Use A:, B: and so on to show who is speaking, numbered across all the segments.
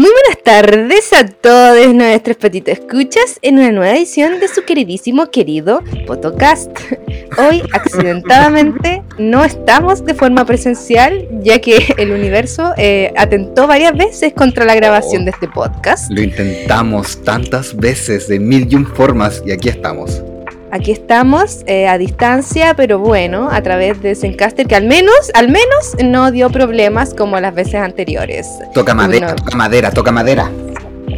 A: Muy buenas tardes a todos nuestros petitos escuchas en una nueva edición de su queridísimo querido Potocast. Hoy, accidentadamente, no estamos de forma presencial, ya que el universo eh, atentó varias veces contra la grabación de este podcast.
B: Lo intentamos tantas veces, de mil y un formas, y aquí estamos.
A: Aquí estamos eh, a distancia, pero bueno, a través de Zencaster, que al menos, al menos no dio problemas como las veces anteriores.
B: Toca madera, toca madera, toca madera.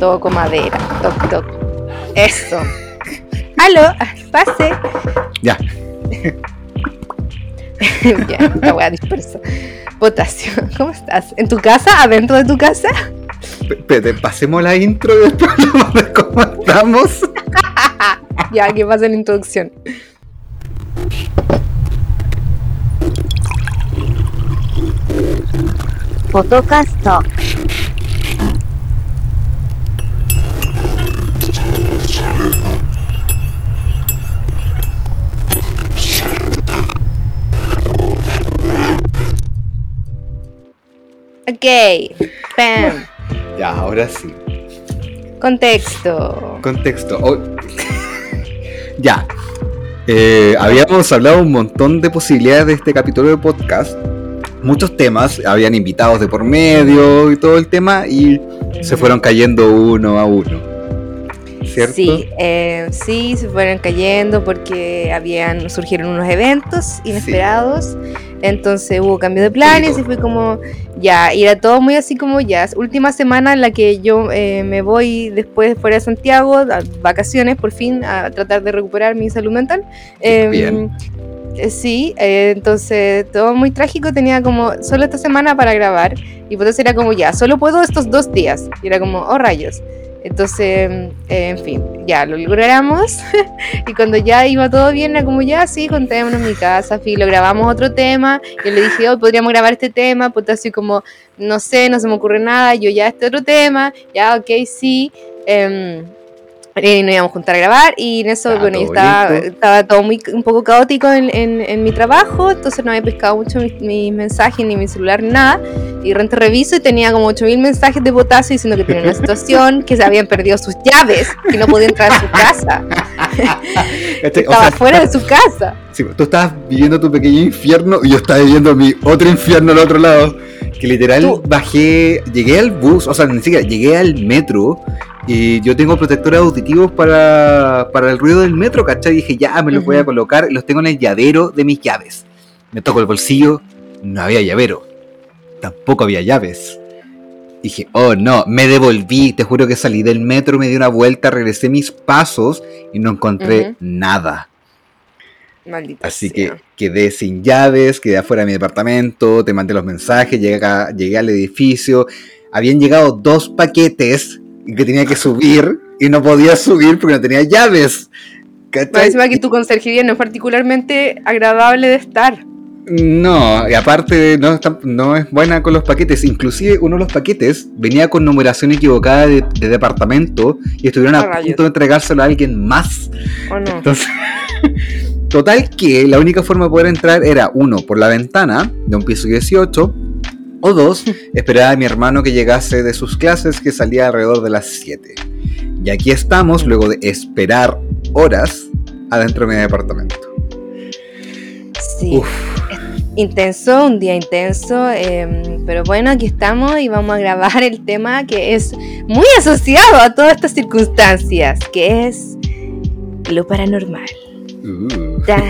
A: Toco madera, toc, toc. Eso. Aló, pase.
B: Ya.
A: ya, la voy a dispersa. Potasio, ¿cómo estás? ¿En tu casa? ¿Adentro de tu casa?
B: P pasemos la intro y después de cómo estamos.
A: ya, que pasa la introducción.
C: Podcast.
A: Ok, Pam.
B: Ya, ahora sí.
A: Contexto.
B: Contexto. Oh. ya. Eh, habíamos hablado un montón de posibilidades de este capítulo de podcast. Muchos temas, habían invitados de por medio y todo el tema, y se fueron cayendo uno a uno. ¿Cierto?
A: Sí, eh, sí, se fueron cayendo porque habían surgieron unos eventos inesperados. Entonces hubo cambio de planes y fue como, ya, y era todo muy así como ya. Última semana en la que yo eh, me voy después fuera de Santiago, a vacaciones por fin, a tratar de recuperar mi salud mental.
B: Bien.
A: Eh, sí, eh, entonces todo muy trágico, tenía como solo esta semana para grabar y pues era como ya, solo puedo estos dos días. Y era como, oh rayos. Entonces, eh, en fin, ya lo logramos. y cuando ya iba todo bien, era como ya, sí, contémonos en mi casa, lo grabamos otro tema. Y le dije, hoy podríamos grabar este tema, pues así como, no sé, no se me ocurre nada, yo ya este otro tema, ya, ok, sí. Eh, y nos íbamos a juntar a grabar y en eso, bueno, yo estaba, estaba todo muy, un poco caótico en, en- en mi trabajo, entonces no había pescado mucho mis, mis mensajes ni mi celular, nada. Y de repente reviso y tenía como 8000 mensajes de potasio diciendo que tenía una situación, que se habían perdido sus llaves, que no podía entrar a su casa, que
B: ¿Cachai? O
A: estaba
B: sea,
A: fuera de su casa.
B: sí, tú estabas viviendo tu pequeño infierno y yo estaba viviendo mi otro infierno al otro lado. Que literal
A: Tú-
B: bajé, llegué al bus, o sea, ni siquiera llegué al metro y yo tengo protectores auditivos para, para el ruido del metro, ¿cachai? Y dije, ya, me los voy a colocar los tengo en el llavero de mis llaves. Me toco el bolsillo, no había llavero. Tampoco había llaves. Dije, oh no, me devolví, te juro que salí del metro, me di una vuelta, regresé mis pasos y no encontré nada.
A: Maldita
B: Así
A: sea.
B: que quedé sin llaves, quedé afuera de mi departamento, te mandé los mensajes, llegué, acá- llegué al edificio. Habían llegado dos paquetes que tenía que subir y no podía subir porque no tenía llaves.
A: Encima que tu conserjería no es particularmente agradable de estar.
B: No, y aparte no, es buena con los paquetes. Inclusive uno de los paquetes venía con numeración equivocada de, de departamento y estuvieron
A: Ah,
B: a
A: rayos.
B: punto de entregárselo a alguien más.
A: ¿O no?
B: Entonces, total que la única forma de poder entrar era uno, por la ventana de un piso 18, o dos, esperar a mi hermano que llegase de sus clases que salía alrededor de las 7. Y aquí estamos, luego de esperar horas adentro de mi departamento.
A: Sí.
B: Uf.
A: Intenso, un día intenso, em, pero bueno, aquí estamos y vamos a grabar el tema que es muy asociado a todas estas circunstancias, que es lo paranormal.
B: Uh.
A: Tan,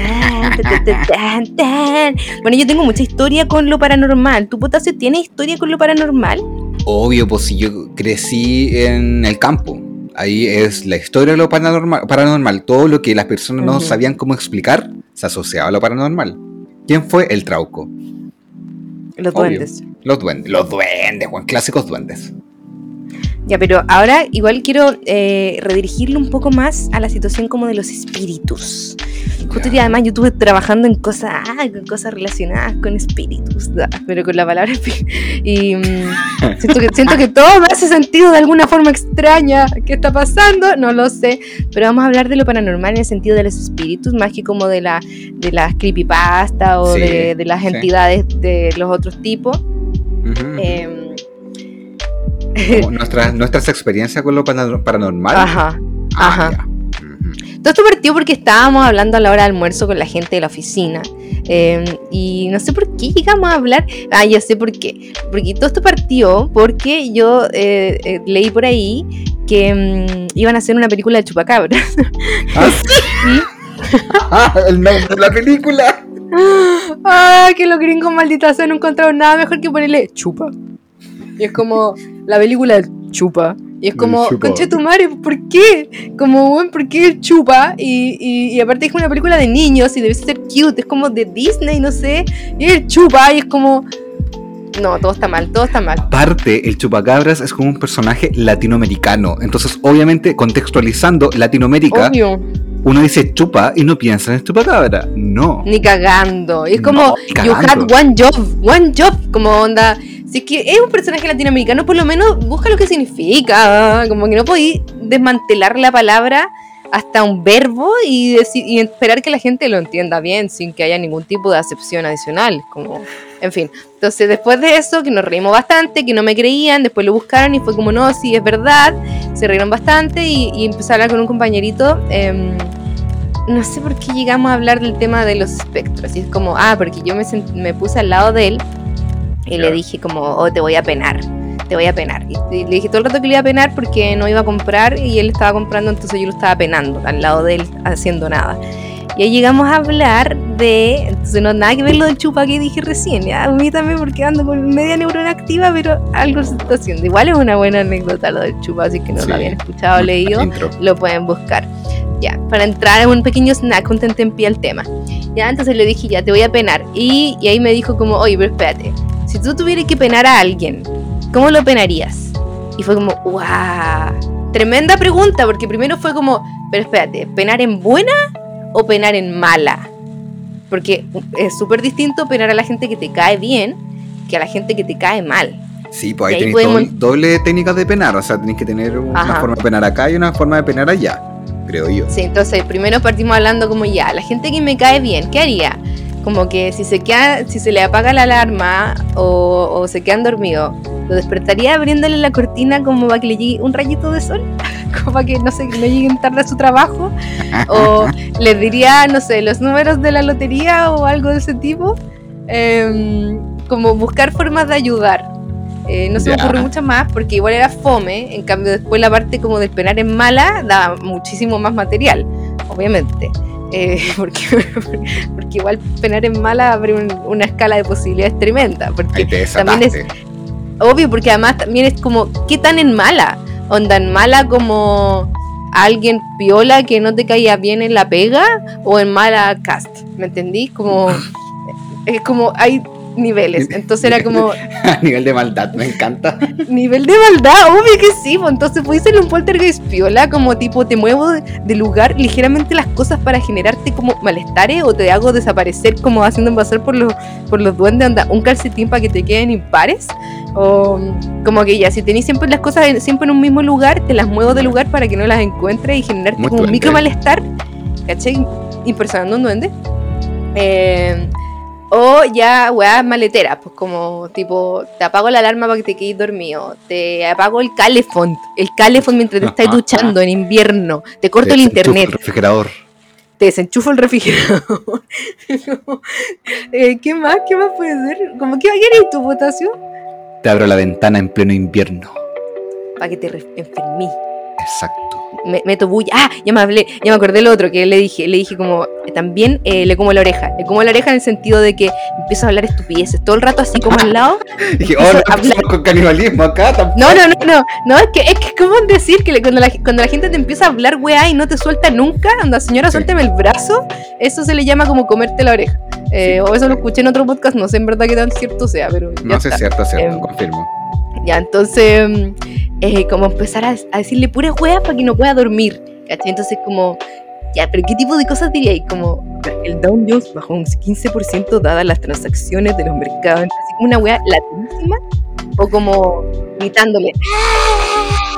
A: tan, tan, tan, tan. Bueno, yo tengo mucha historia con lo paranormal. ¿Tu potasio tiene historia con lo paranormal?
B: Obvio, pues si yo crecí en el campo. Ahí es la historia de lo paranormal, paranormal. Todo lo que las personas no sabían cómo explicar se asociaba a lo paranormal. ¿Quién fue? El Trauco.
A: Los
B: Obvio.
A: duendes.
B: Los duendes. Los duendes, Juan. Clásicos duendes.
A: Ya, pero ahora igual quiero eh, redirigirlo un poco más a la situación como de los espíritus. Justo y además yo estuve trabajando en cosas, ah, con cosas relacionadas con espíritus, pero con la palabra. Y mm, siento, que, siento que todo me hace sentido de alguna forma extraña. ¿Qué está pasando? No lo sé. Pero vamos a hablar de lo paranormal en el sentido de los espíritus, más que como de, la, de las creepypasta o
B: Sí,
A: de, de las
B: sí.
A: entidades de los otros tipos.
B: Ujú.
A: Em,
B: Como nuestras, nuestras experiencias con lo paranormal.
A: Ajá,
B: Ah,
A: ajá.
B: ya.
A: Todo esto partió porque estábamos hablando a la hora de almuerzo con la gente de la oficina. eh, y no sé por qué llegamos a hablar. Ah, ya sé por qué. Porque todo esto partió porque yo eh, eh, leí por ahí que mm, iban a hacer una película de chupacabras.
B: Ah,
A: y,
B: el nombre de la película.
A: ah, que los gringos malditas sea no encontraron nada mejor que ponerle chupa. Y es como la película chupa. Y es como, conche tu madre, ¿por qué? Como, bueno, ¿por qué chupa? Y, y, y aparte es una película de niños y debe ser cute, es como de Disney, no sé. Y el chupa y es como... No, todo está mal, todo está mal.
B: Aparte, el chupacabras es como un personaje latinoamericano. Entonces, obviamente, contextualizando Latinoamérica,
A: Obvio,
B: uno dice chupa y no piensa en el chupacabra. No.
A: ni cagando. Y es como,
B: No,
A: you had one job, one job, como onda. Si es que es un personaje latinoamericano, por lo menos busca lo que significa. Como que no podéis desmantelar la palabra hasta un verbo y, esperar que la gente lo entienda bien sin que haya ningún tipo de acepción adicional. Como, en fin. Entonces, después de eso, que nos reímos bastante, que no me creían, después lo buscaron y fue como, no, sí, es verdad. Se rieron bastante y, y empecé a hablar con un compañerito. em, no sé por qué llegamos a hablar del tema de los espectros. Y es como, ah, porque yo me, me puse al lado de él y le
B: Ya.
A: dije como, oh, te voy a penar, te voy a penar. Y, le dije todo el rato que le iba a penar porque no iba a comprar y él estaba comprando, entonces yo lo estaba penando al lado de él haciendo nada. Y ahí llegamos a hablar de, entonces no nada que ver lo del chupa que dije recién, ya, a mí también porque ando con media neurona activa, pero algo se está haciendo. Igual es una buena anécdota lo del chupa, así que no
B: Sí.
A: lo habían escuchado o leído lo pueden buscar. Ya, para entrar en un pequeño snack, un tentempié al tema. Ya, entonces le dije, ya, te voy a penar. Y, y ahí me dijo como, oye, pero espérate, si tú tuvieras que penar a alguien, ¿cómo lo penarías? Y fue como, wow, tremenda pregunta, porque primero fue como, pero espérate, ¿penar en buena o penar en mala? Porque es súper distinto penar a la gente que te cae bien que a la gente que te cae mal.
B: Sí, pues ahí
A: ahí
B: tenéis
A: podemos-
B: doble, doble técnica de penar. O sea, tenéis que tener una
A: Ajá.
B: forma de penar acá y una forma de penar allá. Creo yo.
A: Sí, entonces primero partimos hablando como ya, la gente que me cae bien, ¿qué haría? Como que si se queda, si se le apaga la alarma o, o se quedan dormidos, lo despertaría abriéndole la cortina como para que le llegue un rayito de sol, como para que no sé, no lleguen tarde a su trabajo, o les diría, no sé, los números de la lotería o algo de ese tipo, Em, como buscar formas de ayudar. Eh, no se me ocurre mucho más porque igual era fome, en cambio después la parte como del penar en mala daba muchísimo más material, obviamente. Eh, porque, porque igual penar en mala abre un- una escala de posibilidades tremenda. Porque
B: Ahí te
A: también es-. Obvio, porque además también es como, ¿qué tan en mala? Onda en mala como alguien piola que no te caía bien en la pega o en mala cast, ¿me entendí? Como, es como, hay niveles, entonces era como,
B: A nivel de maldad, me encanta.
A: nivel de maldad, obvio que sí, pues, entonces puedes ser un poltergeist piola, como tipo, te muevo de, lugar ligeramente las cosas para generarte como malestares o te hago desaparecer como haciendo pasar por los, por los duendes, anda, un calcetín para que te queden impares. O como que ya, si tenéis siempre las cosas en- siempre en un mismo lugar, te las muevo de lugar para que no las encuentres y generarte
B: Muy
A: como un micro malestar, ¿cachai? Impersonando un duende. Eh, o ya, weá, maletera, pues como tipo, te apago la alarma para que te quedes dormido, te apago el calefont, el calefont mientras te estás duchando en invierno, te corto el internet,
B: El refrigerador.
A: te desenchufo el refrigerador. Eh, ¿Qué más? ¿Qué más puede ser? Como que queréis tu votación?
B: Te abro la ventana en pleno invierno.
A: Para que te enfermí.
B: Exacto.
A: Me, meto bulla. Ah, ya me hablé, ya me acordé del otro que le dije. Le dije como, eh, también eh, le como la oreja. Le como la oreja en el sentido de que empiezo a hablar estupideces todo el rato así como al lado.
B: Dije, oh, no con canibalismo acá tampoco.
A: No, no, no, no, no, es que es que como decir que le- cuando la, cuando la gente te empieza a hablar weá y no te suelta nunca, anda señora,
B: Sí.
A: suélteme el brazo, eso se le llama como comerte la oreja. Eh, O eso lo escuché en otro podcast, no sé en verdad qué tan cierto sea, pero
B: No sé,
A: está.
B: cierto, cierto,
A: Em,
B: confirmo.
A: Ya, entonces, mm, eh, como empezar a, a decirle puras weas para que no pueda dormir, ¿cachai? Entonces como, ya, pero ¿qué tipo de cosas diría? Y como, el Dow Jones bajó un 15% dadas las transacciones de los mercados, así como una wea latinísima, o como gritándole,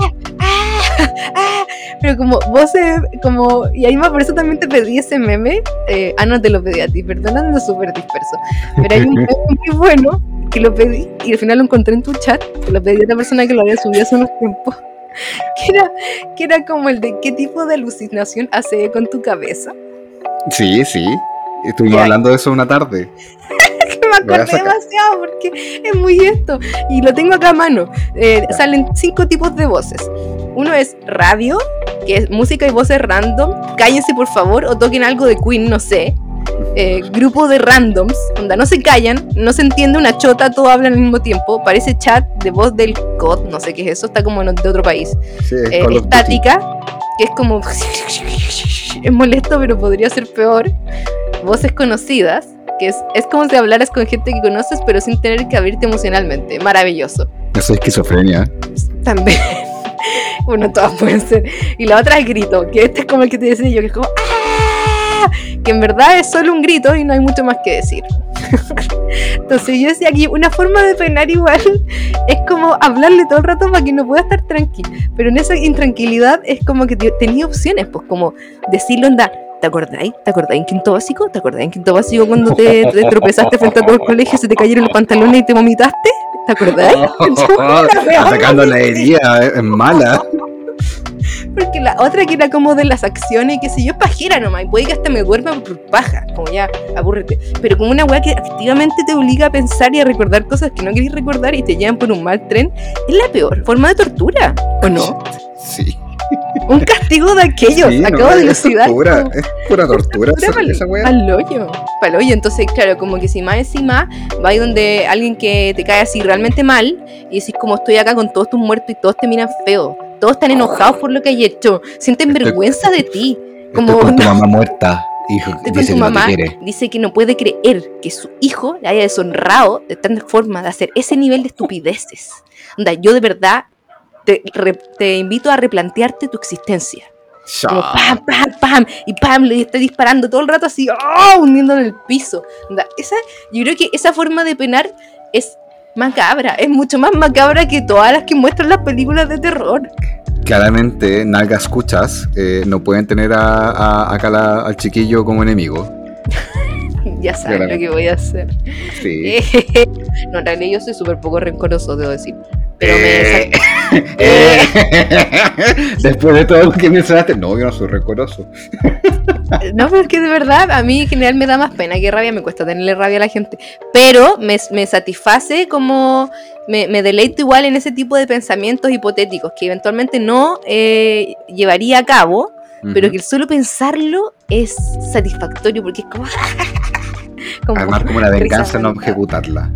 A: ¡Ah! ¡Ah! ¡Ah! Pero como voces, como, y ahí me por eso también te pedí ese meme, eh, ah, no te lo pedí a ti, perdón, ando súper disperso, pero hay un meme muy bueno que lo pedí y al final lo encontré en tu chat, que lo pedí a otra persona que lo había subido hace unos tiempos, que era, que era como el de qué tipo de alucinación hace con tu cabeza.
B: Sí, sí. Estuvimos hablando de eso una tarde.
A: me acordé demasiado porque es muy esto. Y lo tengo acá a mano. Eh, salen cinco tipos de voces. Uno es radio, que es música y voces random. Cállense por favor o toquen algo de Queen, no sé. Eh, grupo de randoms, donde no se callan, no se entiende una chota, todo habla al mismo tiempo. Parece chat de voz del COD, no sé qué es eso, está como de otro país. Eh, estática, que es como. es molesto, pero podría ser peor. Voces conocidas, que es, es como si hablaras con gente que conoces, pero sin tener que abrirte emocionalmente. Maravilloso.
B: Eso es esquizofrenia.
A: También. bueno, todas pueden ser. Y la otra es grito, que este es como el que te decía yo, que es como ¡Ah! Que en verdad es solo un grito y no hay mucho más que decir. Entonces yo decía aquí, una forma de penar igual es como hablarle todo el rato para que no pueda estar tranquilo. Pero en esa intranquilidad es como que tenía opciones, pues como decirlo, ¿Te acordáis? ¿Te acordáis en quinto básico? ¿Te acordáis en quinto básico cuando te, tropezaste frente a todo el colegio, se te cayeron los pantalones y te vomitaste? ¿Te acordáis?
B: Atacando la herida, es mala.
A: Porque la otra que era como de las acciones, que si yo pajera nomás, puede que hasta me duerma por paja, como ya, aburrete. Pero como una weá que activamente te obliga a pensar y a recordar cosas que no querés recordar y te llevan por un mal tren, es la peor forma de tortura, ¿o no?
B: Sí.
A: Un castigo de aquellos. Acabo de elucidar.
B: Es pura, es pura tortura.
A: Al hoyo. Para hoyo. Entonces, claro, como que si más encima va ahí donde alguien que te cae así realmente mal y decís, como estoy acá con todos tus muertos y todos te miran feo. Todos están enojados por lo que hay hecho. Sienten vergüenza de ti. Como
B: con tu mamá muerta. Hijo,
A: dice, que mamá dice que no puede creer que su hijo le haya deshonrado de tal forma de hacer ese nivel de estupideces. Onda, yo de verdad te, invito a replantearte tu existencia. Como pam, pam, pam, y pam, le está disparando todo el rato así, ¡oh! hundiendo en el piso. Esa, yo creo que esa forma de penar es macabra, es mucho más macabra que todas las que muestran las películas de terror.
B: Claramente, nalga escuchas, eh, no pueden tener a, acá al chiquillo como enemigo.
A: ya sabes lo que voy a hacer. Sí. no, en realidad yo soy súper poco rencoroso, debo decir. Pero me.
B: Eh, eh. Después de todo lo que mencionaste, no, yo no soy rencoroso.
A: no, pero es que de verdad, a mí en general me da más pena que rabia, me cuesta tenerle rabia a la gente. Pero me, me satisface como. Me, me, deleito igual en ese tipo de pensamientos hipotéticos que eventualmente no eh, llevaría a cabo, pero que solo pensarlo es satisfactorio porque es como.
B: como Armar como una venganza, no ejecutarla.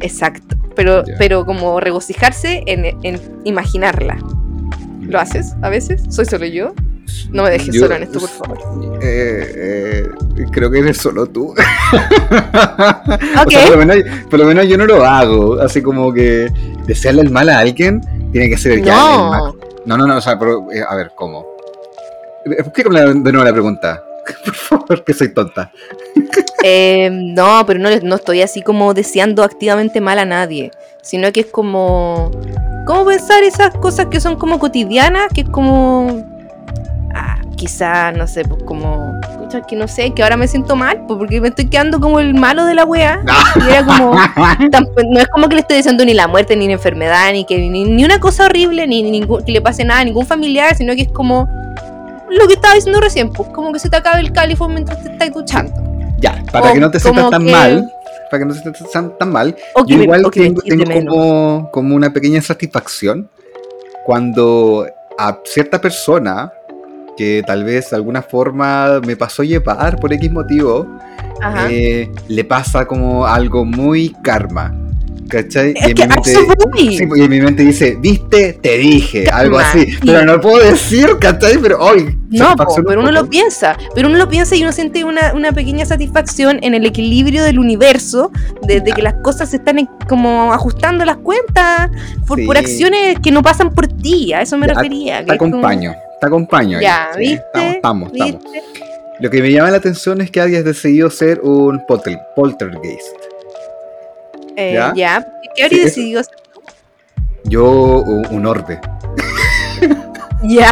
A: Exacto, pero, pero como regocijarse en, imaginarla. ¿Lo haces a veces? ¿Soy solo yo? No me dejes solo en esto, por favor.
B: Eh, eh, creo que eres solo tú. por, lo menos, yo no lo hago. Así como que desearle el mal a alguien tiene que ser el que no. mal. No, no, no, o sea, pero, eh, a ver, ¿cómo? Explícame de nuevo la pregunta. Por favor, que soy tonta.
A: Eh, no, pero no, no estoy así como deseando activamente mal a nadie, sino que es como, como pensar esas cosas que son como cotidianas, que es como, ah, quizá, no sé, pues como, que no sé, que ahora me siento mal, pues porque me estoy quedando como el malo de la wea. Y era como, no es como que le estoy diciendo ni la muerte, ni la enfermedad, ni que ni, una cosa horrible, ni, ni que le pase nada a ningún familiar, sino que es como lo que estaba diciendo recién, pues como que se te acabe el califón mientras te estás duchando.
B: Ya, para que no te sientas tan mal, para que no te sientas tan mal, yo igual tengo, como, como una pequeña satisfacción cuando a cierta persona que tal vez de alguna forma me pasó llevar por X motivo, eh, le pasa como algo muy karma. ¿Cachai? y, en mi mente, sí, y en mi mente dice, viste, te dije, algo así. Pero no puedo decir, ¿cachai? Pero hoy.
A: No, pero uno lo piensa. Pero uno lo piensa y uno siente una, una pequeña satisfacción en el equilibrio del universo, de, que las cosas se están como ajustando las cuentas por, por acciones que no pasan por ti. A eso me refería.
B: Te acompaño, te acompaño.
A: Ya, ¿viste?
B: Estamos, estamos, Lo que me llama la atención es que hayas decidido ser un poltergeist.
A: Eh, ¿Ya? ¿Qué habría decidido hacer tú?
B: Yo, un orbe.
A: Ya,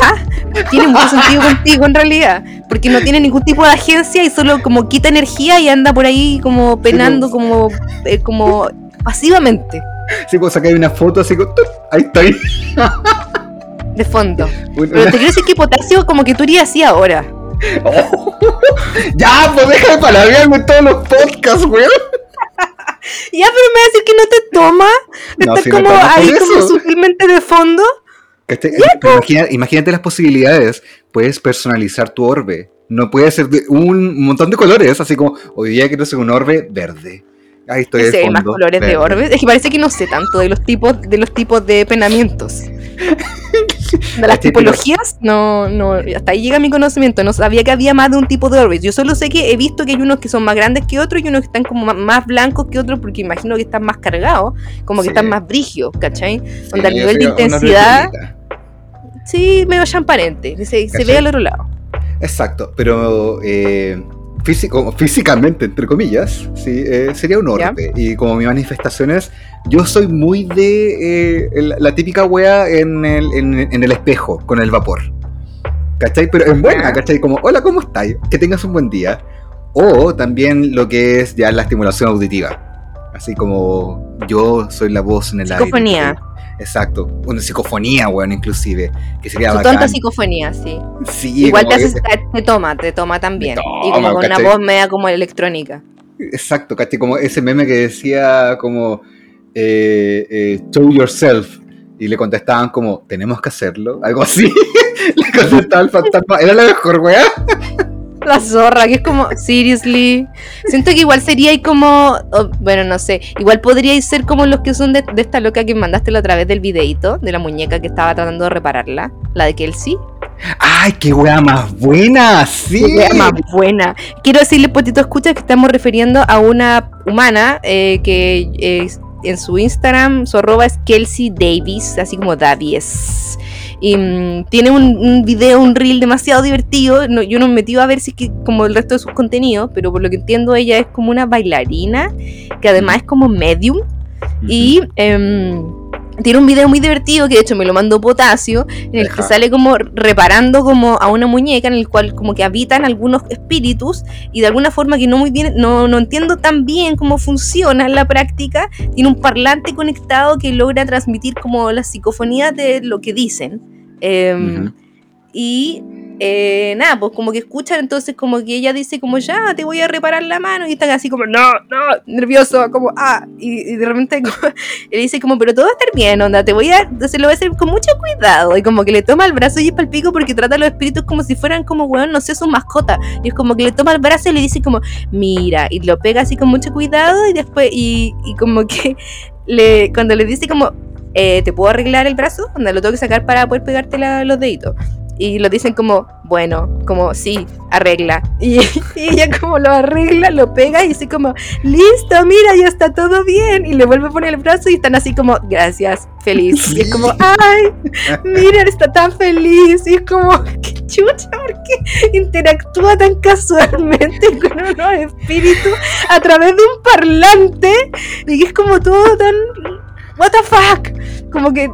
A: tiene mucho sentido contigo en realidad, porque no tiene ningún tipo de agencia y solo como quita energía y anda por ahí como penando, como, eh, como pasivamente.
B: Sí, puedo sacar una foto así como, ahí estoy.
A: De fondo. Pero te quiero decir que potasio como que tú irías así ahora.
B: Oh. ya, pues deja de palabrearme en todos los podcasts, weón.
A: Ya, pero me va a decir que no te toma.
B: No, me
A: como
B: toma
A: ahí como
B: eso.
A: sutilmente de fondo.
B: Imagina- imagínate las posibilidades. Puedes personalizar tu orbe. No puede ser de un montón de colores, así como hoy día quiero ser un orbe verde. Ahí estoy de fondo,
A: más colores de orbes. Es que parece que no sé tanto de los tipos de los tipos de penamientos. De las
B: Es que, pero-
A: tipologías, no, no, hasta ahí llega mi conocimiento. No sabía que había más de un tipo de orbes. Yo solo sé que he visto que hay unos que son más grandes que otros y unos que están como más blancos que otros porque imagino que están más cargados, como que
B: Sí.
A: están más brigios, ¿cachai?
B: Sí,
A: el
B: yo
A: nivel de intensidad-. Sí, medio transparente, se, se ve al otro lado.
B: Exacto, pero eh, físico, físicamente, entre comillas, sí, eh, sería un orbe. Y como mi manifestación es, yo soy muy de eh, el- la típica wea en el, en, en el espejo, con el vapor. ¿Cachai? Pero en buena. ¿cachai? Como, hola, ¿cómo estás? Que tengas un buen día. O también lo que es ya la estimulación auditiva. Así como yo soy la voz en el aire.
A: Psicofonía.
B: ¿cachai? Exacto, una psicofonía, weón, inclusive, que sería
A: Su
B: bacán.
A: tonta psicofonía, sí.
B: Sí,
A: Igual te, haces- te, toma, te toma también. Y como con una voz media como electrónica.
B: Exacto, ¿cachai? Como ese meme que decía como eh, eh, show yourself y le contestaban como tenemos que hacerlo, algo así. le contestaba el fantasma, era la mejor weá.
A: La zorra, que es como, seriously. Siento que igual sería como, oh, bueno, no sé, igual podríais ser como los que son de, de esta loca que mandaste la otra vez del videito, de la muñeca que estaba tratando de repararla, la de Kelsey.
B: ¡Ay, qué weá más buena! ¡Sí!
A: Qué wea más buena. Quiero decirle, Potito Escucha, que estamos refiriendo a una humana eh, que eh, en su Instagram, su arroba es Kelsey Davis, así como Davies. Y mm, tiene un, un video, un reel demasiado divertido. No, yo no me metí a ver si es que como el resto de sus contenidos, pero por lo que entiendo, ella es como una bailarina que además es como medium. Y em, tiene un video muy divertido que de hecho me lo mandó Potasio, en el que sale como reparando como a una muñeca en el cual como que habitan algunos espíritus y de alguna forma que no muy bien, no, no entiendo tan bien cómo funciona en la práctica, tiene un parlante conectado que logra transmitir como la psicofonía de lo que dicen. Em, y eh, nada, pues como que escuchan, entonces como que ella dice como ya, te voy a reparar la mano y están así como, no, no, nervioso, como, ah, y, de repente como, le dice como, pero todo va a estar bien, onda, te voy a, entonces lo voy a hacer con mucho cuidado y como que le toma el brazo y es el pico porque trata a los espíritus como si fueran como, weón, no sé, su mascota y es como que le toma el brazo y le dice como, mira, y lo pega así con mucho cuidado y después, y, como que le, cuando le dice como, eh, ¿te puedo arreglar el brazo? Onda, lo tengo que sacar para poder pegarte los deditos y lo dicen como, bueno, como sí, arregla. Y, y ella como lo arregla, lo pega y dice como, listo, mira, ya está todo bien. Y le vuelve a poner el brazo y están así como, gracias, feliz. Y es como, ay, mira, está tan feliz. Y es como, qué chucha, porque interactúa tan casualmente con unos espíritus a través de un parlante. Y es como todo tan, what the fuck. Como que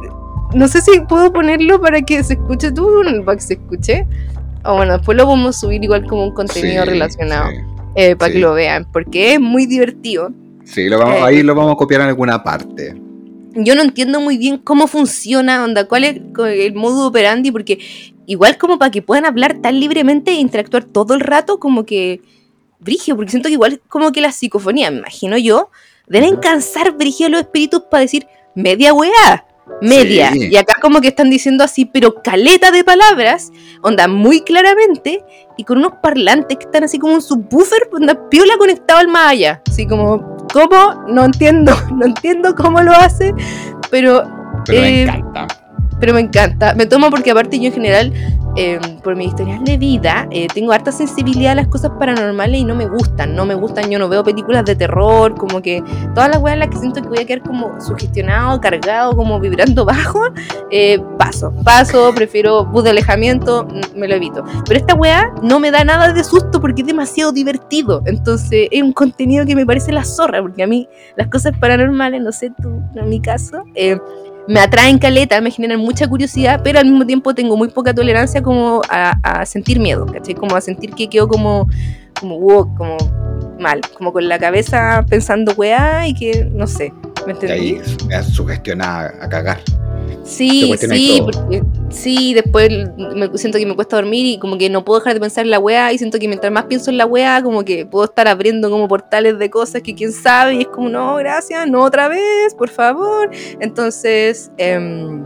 A: no sé si puedo ponerlo para que se escuche tú, para que se escuche. O bueno, después lo vamos a subir igual como un contenido
B: Sí,
A: relacionado
B: sí.
A: eh, para
B: sí.
A: que lo vean, porque es muy divertido.
B: Sí, lo vamos,
A: Eh,
B: ahí lo vamos a copiar en alguna parte.
A: Yo no entiendo muy bien cómo funciona, onda, cuál es el modo operandi, porque igual como para que puedan hablar tan libremente e interactuar todo el rato, como que brigio, porque siento que igual como que la psicofonía, me imagino yo, deben cansar brigio a los espíritus para decir media weá. Media.
B: Sí.
A: Y acá como que están diciendo así, pero caleta de palabras, onda muy claramente, y con unos parlantes que están así como un subwoofer, onda piola conectado al más allá. Así como, ¿cómo? No entiendo, no entiendo cómo lo hace, pero
B: Pero me
A: Eh,
B: encanta.
A: Pero me encanta. Me toma porque aparte yo en general, eh, por mi historial de vida, eh, tengo harta sensibilidad a las cosas paranormales y no me gustan. No me gustan, yo no veo películas de terror, como que todas las weas en las que siento que voy a quedar como sugestionado, cargado, como vibrando bajo, eh, paso. Paso, prefiero bus de alejamiento, mm, me lo evito. Pero esta wea no me da nada de susto porque es demasiado divertido. Entonces es un contenido que me parece la zorra, porque a mí las cosas paranormales, no sé tú, en mi caso, eh, me atraen caleta, me generan mucha curiosidad, pero al mismo tiempo tengo muy poca tolerancia como a, a sentir miedo, ¿cachai? Como a sentir que quedo como, como, wow, como mal, como con la cabeza pensando weá y que, no sé, ¿Me
B: Y
A: entendí?
B: ahí me sugestiona a cagar.
A: Sí, sí, porque sí, después me siento que me cuesta dormir y como que no puedo dejar de pensar en la weá y siento que mientras más pienso en la weá, como que puedo estar abriendo como portales de cosas que quién sabe y es como, no, gracias, no otra vez, por favor. Entonces, em,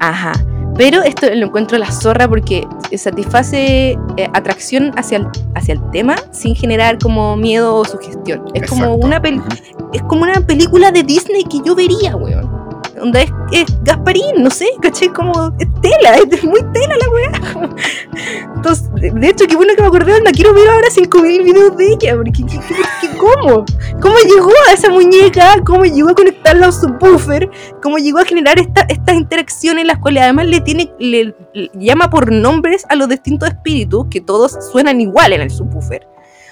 A: ajá. Pero esto lo encuentro la zorra porque satisface eh, atracción hacia el, hacia el tema sin generar como miedo o sugestión. Es como una peli- es como una película de Disney que yo vería, weón. Onda es, Gasparín, no sé, ¿cachai? Como es tela, es muy tela la weá. Entonces, de- hecho, qué bueno que me acordé, onda, quiero ver ahora 5000 videos de ella, porque ¿qué, cómo? ¿Cómo llegó a esa muñeca? ¿Cómo llegó a conectarla a su subwoofer? ¿Cómo llegó a generar esta, estas interacciones, las cuales además le tiene, le, le llama por nombres a los distintos espíritus, que todos suenan igual en el subwoofer?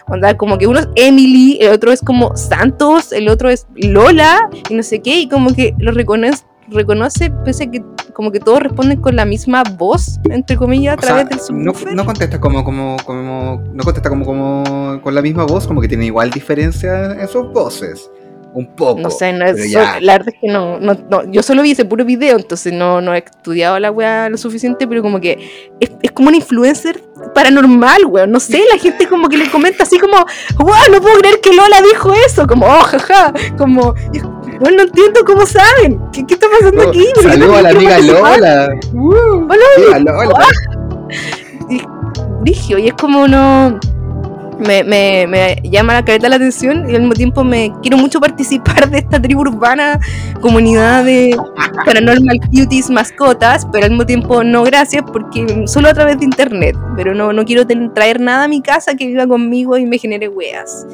A: Onda, como que uno es Emily, el otro es como Santos, el otro es Lola, y no sé qué, y como que lo reconoce, reconoce pese a que como que todos responden con la misma voz, entre comillas, a
B: O sea,
A: través del
B: no,
A: subwoofer.
B: no contesta como, como, como, no contesta como, como con la misma voz, como que tiene igual diferencia en sus voces. Un poco.
A: No sé, no es,
B: ya.
A: la verdad es que no, no, no, yo solo vi ese puro video, entonces no, no he estudiado la weá lo suficiente, pero como que es, es como una influencer paranormal, weón, no sé, la gente como que le comenta así como, wow, no puedo creer que Lola dijo eso, como, oh, jaja, como, bueno, no entiendo cómo saben, ¿qué, qué está pasando aquí? ¿Por qué
B: Saludos a la
A: también
B: amiga? Lola. Uh,
A: Hola,
B: Lola.
A: Brigio, y es como no. Me, me, me llama la careta la atención y al mismo tiempo me quiero mucho participar de esta tribu urbana, comunidad de paranormal cuties mascotas, pero al mismo tiempo no gracias porque solo a través de internet, pero no, no quiero traer nada a mi casa que viva conmigo y me genere weas.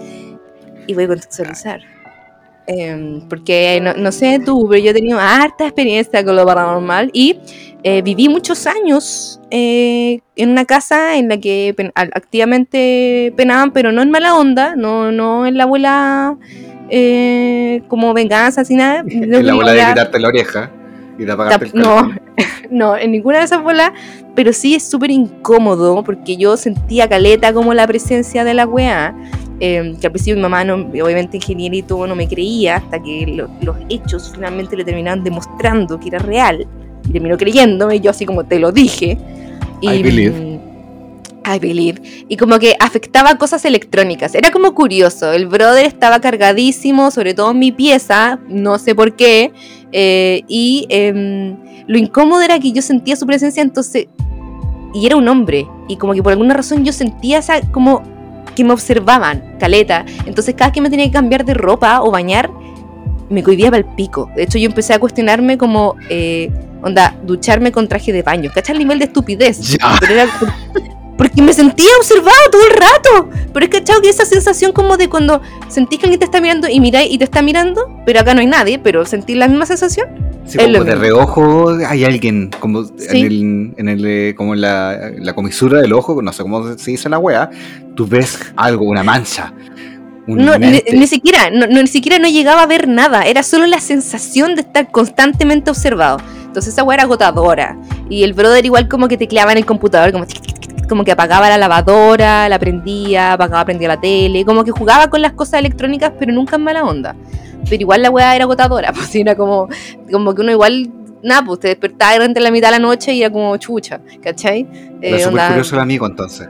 A: Y voy a contextualizar. Em, porque no, no sé tú, pero yo he tenido harta experiencia con lo paranormal y eh, viví muchos años eh, en una casa en la que pen- activamente penaban, pero no en mala onda, no, no en la abuela eh, como venganza, así nada.
B: En la bola de quitarte la oreja y de apagarte el
A: no, no, en ninguna de esas bolas, pero sí es súper incómodo porque yo sentía caleta como la presencia de la weá. Eh, que al principio mi mamá, no, obviamente ingeniera y todo, no me creía hasta que lo- los hechos finalmente le terminaban demostrando que era real. Y terminó creyéndome, y yo así como te lo dije. Y,
B: I believe.
A: mm, I believe. Y como que afectaba cosas electrónicas. Era como curioso. El brother estaba cargadísimo, sobre todo en mi pieza, no sé por qué. eh, y em, lo incómodo era que yo sentía su presencia, entonces. Y era un hombre. Y como que por alguna razón yo sentía esa. como que me observaban, caleta. Entonces cada vez que me tenía que cambiar de ropa o bañar, me cohibía para el pico. De hecho, yo empecé a cuestionarme como. eh, onda, ducharme con traje de baño. ¿Cachai el nivel de estupidez?
B: Ya.
A: Pero era por- porque me sentía observado todo el rato. Pero es cachado que esa sensación como de cuando sentís que alguien te está mirando y miráis y te está mirando, pero acá no hay nadie, pero sentís la misma sensación.
B: Sí, como de reojo hay alguien, como
A: Sí.
B: en el, en el eh, como en la, la comisura del ojo, no sé cómo se dice la wea, tú ves algo, una mancha. Un
A: No, ni, ni siquiera, no, no, ni siquiera no llegaba a ver nada, era solo la sensación de estar constantemente observado. Entonces esa weá era agotadora. Y el brother igual como que tecleaba en el computador, como, tic, como que apagaba la lavadora, la prendía, apagaba, prendía la tele, como que jugaba con las cosas electrónicas, pero nunca en mala onda. Pero igual la weá era agotadora, pues era como, como que uno igual, nada, pues te despertaba entre la mitad de la noche y era como chucha, ¿cachai? Eh,
B: súper
A: onda-
B: curioso el amigo entonces.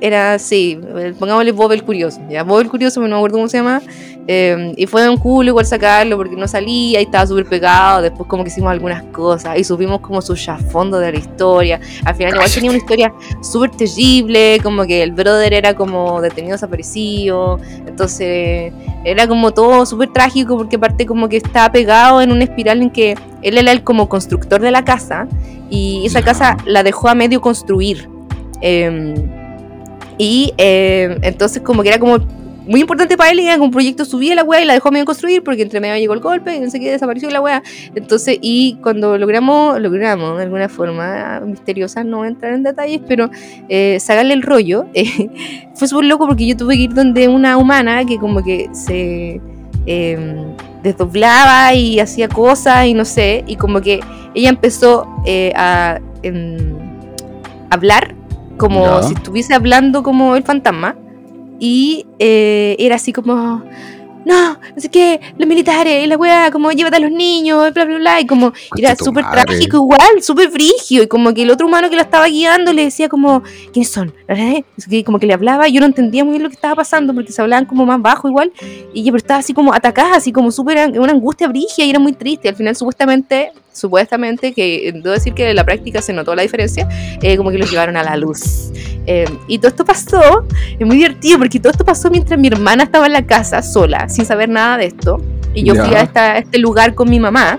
A: era así, eh, pongámosle Bob el Curioso, ya, Bob el Curioso, no me acuerdo cómo se llama, eh, y fue un culo igual sacarlo porque no salía y estaba súper pegado, después como que hicimos algunas cosas y supimos como su fondo de la historia, al final igual tenía una historia súper terrible, como que el brother era como detenido desaparecido, entonces era como todo súper trágico porque aparte como que estaba pegado en una espiral en que él era el como constructor de la casa y esa casa la dejó a medio construir. Em, y eh, entonces como que era como muy importante para él, y era un proyecto subía la weá y la dejó medio construir porque entre medio llegó el golpe y no sé qué, desapareció la weá. Entonces, y cuando logramos, logramos de alguna forma misteriosa, no voy a entrar en detalles, pero eh, sacarle el rollo, eh, fue súper loco porque yo tuve que ir donde una humana que como que se eh, desdoblaba y hacía cosas y no sé, y como que ella empezó eh, a em, hablar como si estuviese hablando como el fantasma y eh, era así como no, no sé qué, los militares, y la weá, como llévate a los niños, bla, bla, bla, y como era súper trágico igual, súper frigio, y como que el otro humano que la estaba guiando le decía como, ¿quiénes son? Y como que le hablaba, y yo no entendía muy bien lo que estaba pasando, porque se hablaban como más bajo igual, y ella estaba así como atacada, así como súper, una angustia brigia, y era muy triste, al final supuestamente supuestamente, que debo decir que en la práctica se notó la diferencia, eh, como que los llevaron a la luz. Eh, y todo esto pasó, es muy divertido porque todo esto pasó mientras mi hermana estaba en la casa sola, sin saber nada de esto. Y yo fui a, este lugar con mi mamá,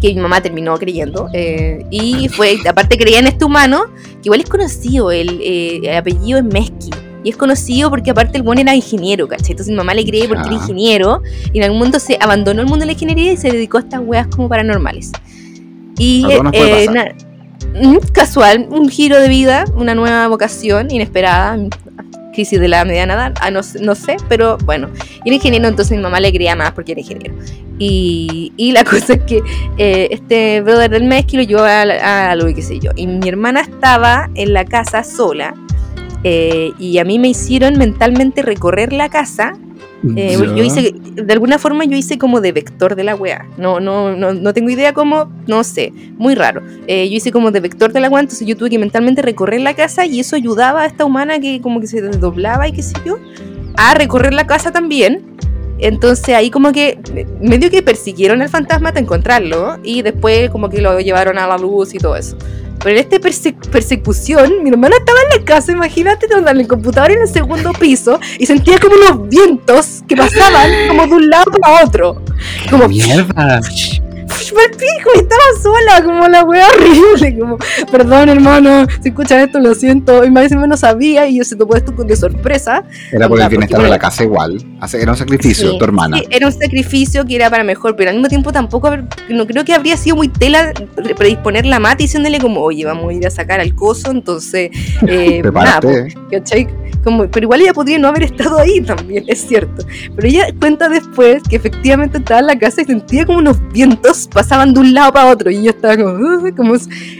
A: que mi mamá terminó creyendo. Eh, y fue, aparte creía en este humano, que igual es conocido, el, el apellido es Mesqui. Y es conocido porque aparte el buen era ingeniero, ¿cachai? Entonces mi mamá le cree porque era ingeniero y en algún momento se abandonó el mundo de la ingeniería y se dedicó a estas weas como paranormales. Y eh, casual, un giro de vida, una nueva vocación inesperada, crisis de la mediana edad, ah, no, no, sé, pero bueno, era ingeniero, entonces mi mamá le creía más porque era ingeniero. Y, y la cosa es que eh, este brother del mes que lo llevó a, a, a lo qué sé yo, y mi hermana estaba en la casa sola eh, y a mí me hicieron mentalmente recorrer la casa. Eh, yo hice, de alguna forma yo hice como de vector de la weá. No, no, no, no tengo idea cómo, no sé, muy raro. Eh, yo hice como de vector de la weá, entonces yo tuve que mentalmente recorrer la casa y eso ayudaba a esta humana que como que se desdoblaba y qué sé yo, a recorrer la casa también. Entonces ahí como que medio que persiguieron al fantasma hasta encontrarlo y después como que lo llevaron a la luz y todo eso. Pero en esta persecución, mi hermana estaba en la casa, imagínate, en el computador en el segundo piso y sentía como unos vientos que pasaban como de un lado para otro. Como
B: mierda
A: el pico y estaba sola, como la wea horrible. Como, perdón, hermano, si escuchas esto, lo siento. Y más o menos sabía y yo se topó esto de sorpresa.
B: Era por el bienestar de la casa igual. Era un sacrificio, tu hermana. Sí,
A: era un sacrificio que era para mejor, pero al mismo tiempo tampoco, no creo que habría sido muy tela predisponer la mata diciéndole como, oye, vamos a ir a sacar al coso, entonces, eh, nada, como, pero igual ella podría no haber estado ahí también, es cierto. Pero ella cuenta después que efectivamente estaba en la casa y sentía como unos vientos pasaban de un lado para otro y yo estaba como, como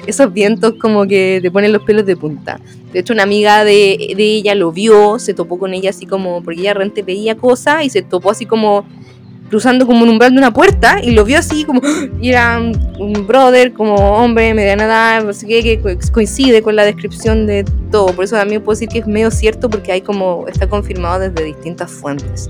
A: esos vientos como que te ponen los pelos de punta. De hecho, una amiga de, de ella lo vio, se topó con ella así como, porque ella realmente veía cosas y se topó así como cruzando como un umbral de una puerta y lo vio así como, y era un brother, como hombre, mediana edad, qué, que coincide con la descripción de todo. Por eso también puedo decir que es medio cierto porque hay como, está confirmado desde distintas fuentes.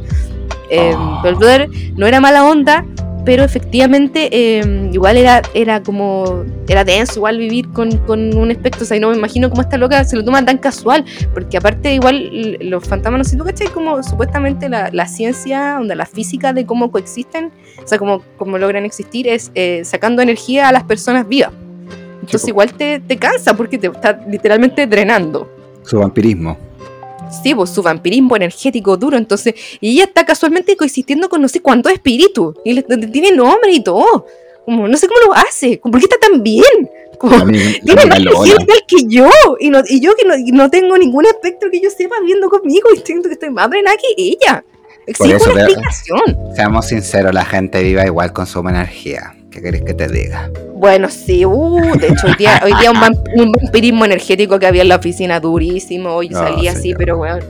A: Eh, pero el brother no era mala onda, pero efectivamente em, igual era, era como, era denso igual vivir con, con, un espectro, o sea, no me imagino cómo esta loca se lo toma tan casual, porque aparte igual los fantasmas, no sé tú, ¿cachai? Como supuestamente la, la ciencia, donde la física de cómo coexisten, o sea, cómo, cómo logran existir es eh, sacando energía a las personas vivas. Entonces igual te, te cansa porque te está literalmente drenando.
B: Su vampirismo
A: sí, pues su vampirismo energético duro, entonces, y ella está casualmente coexistiendo con no sé cuántos espíritus, y le, tiene nombre y todo, como, no sé cómo lo hace, ¿por qué está tan bien? tiene más energía que yo, y, no, y yo que no, no, tengo ningún espectro que yo sepa viendo conmigo, y siento que estoy más drenada que ella. Exige una explicación.
B: Seamos sinceros, la gente viva igual consume energía. ¿Qué querés que te diga?
A: Bueno, sí, uh, de hecho, hoy día, hoy día un, vampirismo energético que había en la oficina durísimo, hoy salía así, pero bueno,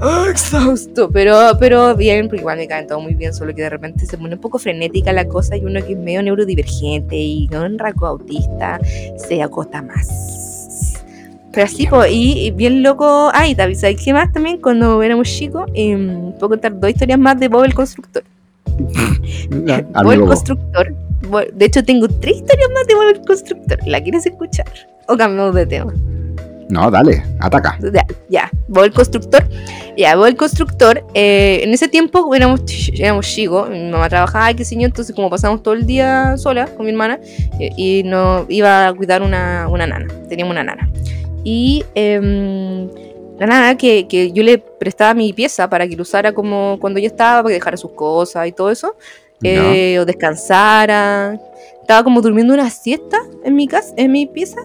A: exhausto, pero, pero bien, porque igual me caen todo muy bien, solo que de repente se pone un poco frenética la cosa y uno que es medio neurodivergente y no un rasgo autista se acota más. Pero así, pues, y, bien loco. Ay, David, ¿sabes qué más también? Cuando éramos chicos, eh, puedo contar dos historias más de Bob el Constructor. Bob el Constructor. De hecho, tengo tres historias más de Bob el Constructor. ¿La quieres escuchar? ¿O cambiamos de tema?
B: No, dale, ataca.
A: Ya, ya. Bob el Constructor. Ya, Bob el Constructor. Eh, en ese tiempo éramos, éramos chicos. Mi mamá trabajaba, qué sé yo. Entonces, como pasamos todo el día sola con mi hermana, eh, y, no iba a cuidar una, una nana. Teníamos una nana. Y. Eh, la nada que, que, yo le prestaba mi pieza para que lo usara como cuando yo estaba, para que dejara sus cosas y todo eso, eh, o descansara. Estaba como durmiendo una siesta en mi casa, en mi pieza,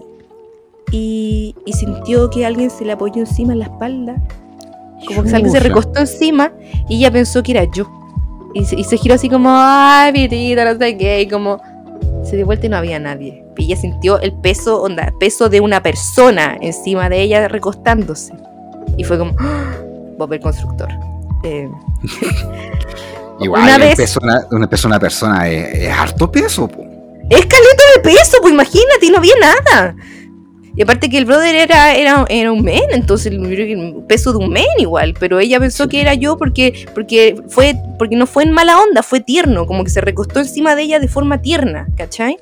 A: y, y sintió que alguien se le apoyó encima en la espalda, como que alguien se recostó encima, y ella pensó que era yo. Y se, y se giró así como, ay, pitita, no sé qué, y como se dio vuelta y no había nadie. Y ella sintió el peso, onda, peso de una persona encima de ella recostándose. Y fue como, ¡Ah! Bob el constructor. Eh,
B: Igual,
A: Una vez-
B: peso una, una persona, una persona es, es harto peso, po.
A: Es caleta de peso, pues imagínate, y no había nada. Y aparte que el brother era, era, era un men, entonces el peso de un men igual, pero ella pensó que era yo porque, porque, fue, porque no fue en mala onda, fue tierno, como que se recostó encima de ella de forma tierna, ¿cachai?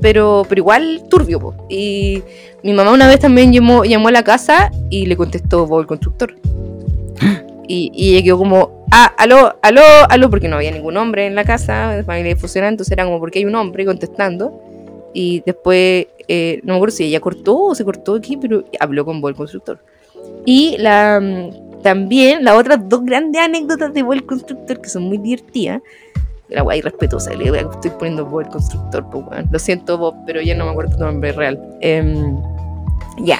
A: Pero, pero igual turbio, po. Y mi mamá una vez también llamó, llamó a la casa y le contestó Bob el constructor. Y, y ella quedó como, ah, aló, aló, aló, porque no había ningún hombre en la casa, familia disfuncional, entonces era como, porque hay un hombre contestando? Y después, eh, no me acuerdo si ella cortó o se cortó aquí, pero habló con Bob el constructor. Y la, mm, también las otras dos grandes anécdotas de Bob el constructor, que son muy divertidas, la guay irrespetuosa, le a- estoy poniendo Bob el constructor, pues, lo siento Bob, pero ya no me acuerdo tu nombre real. Em, ya,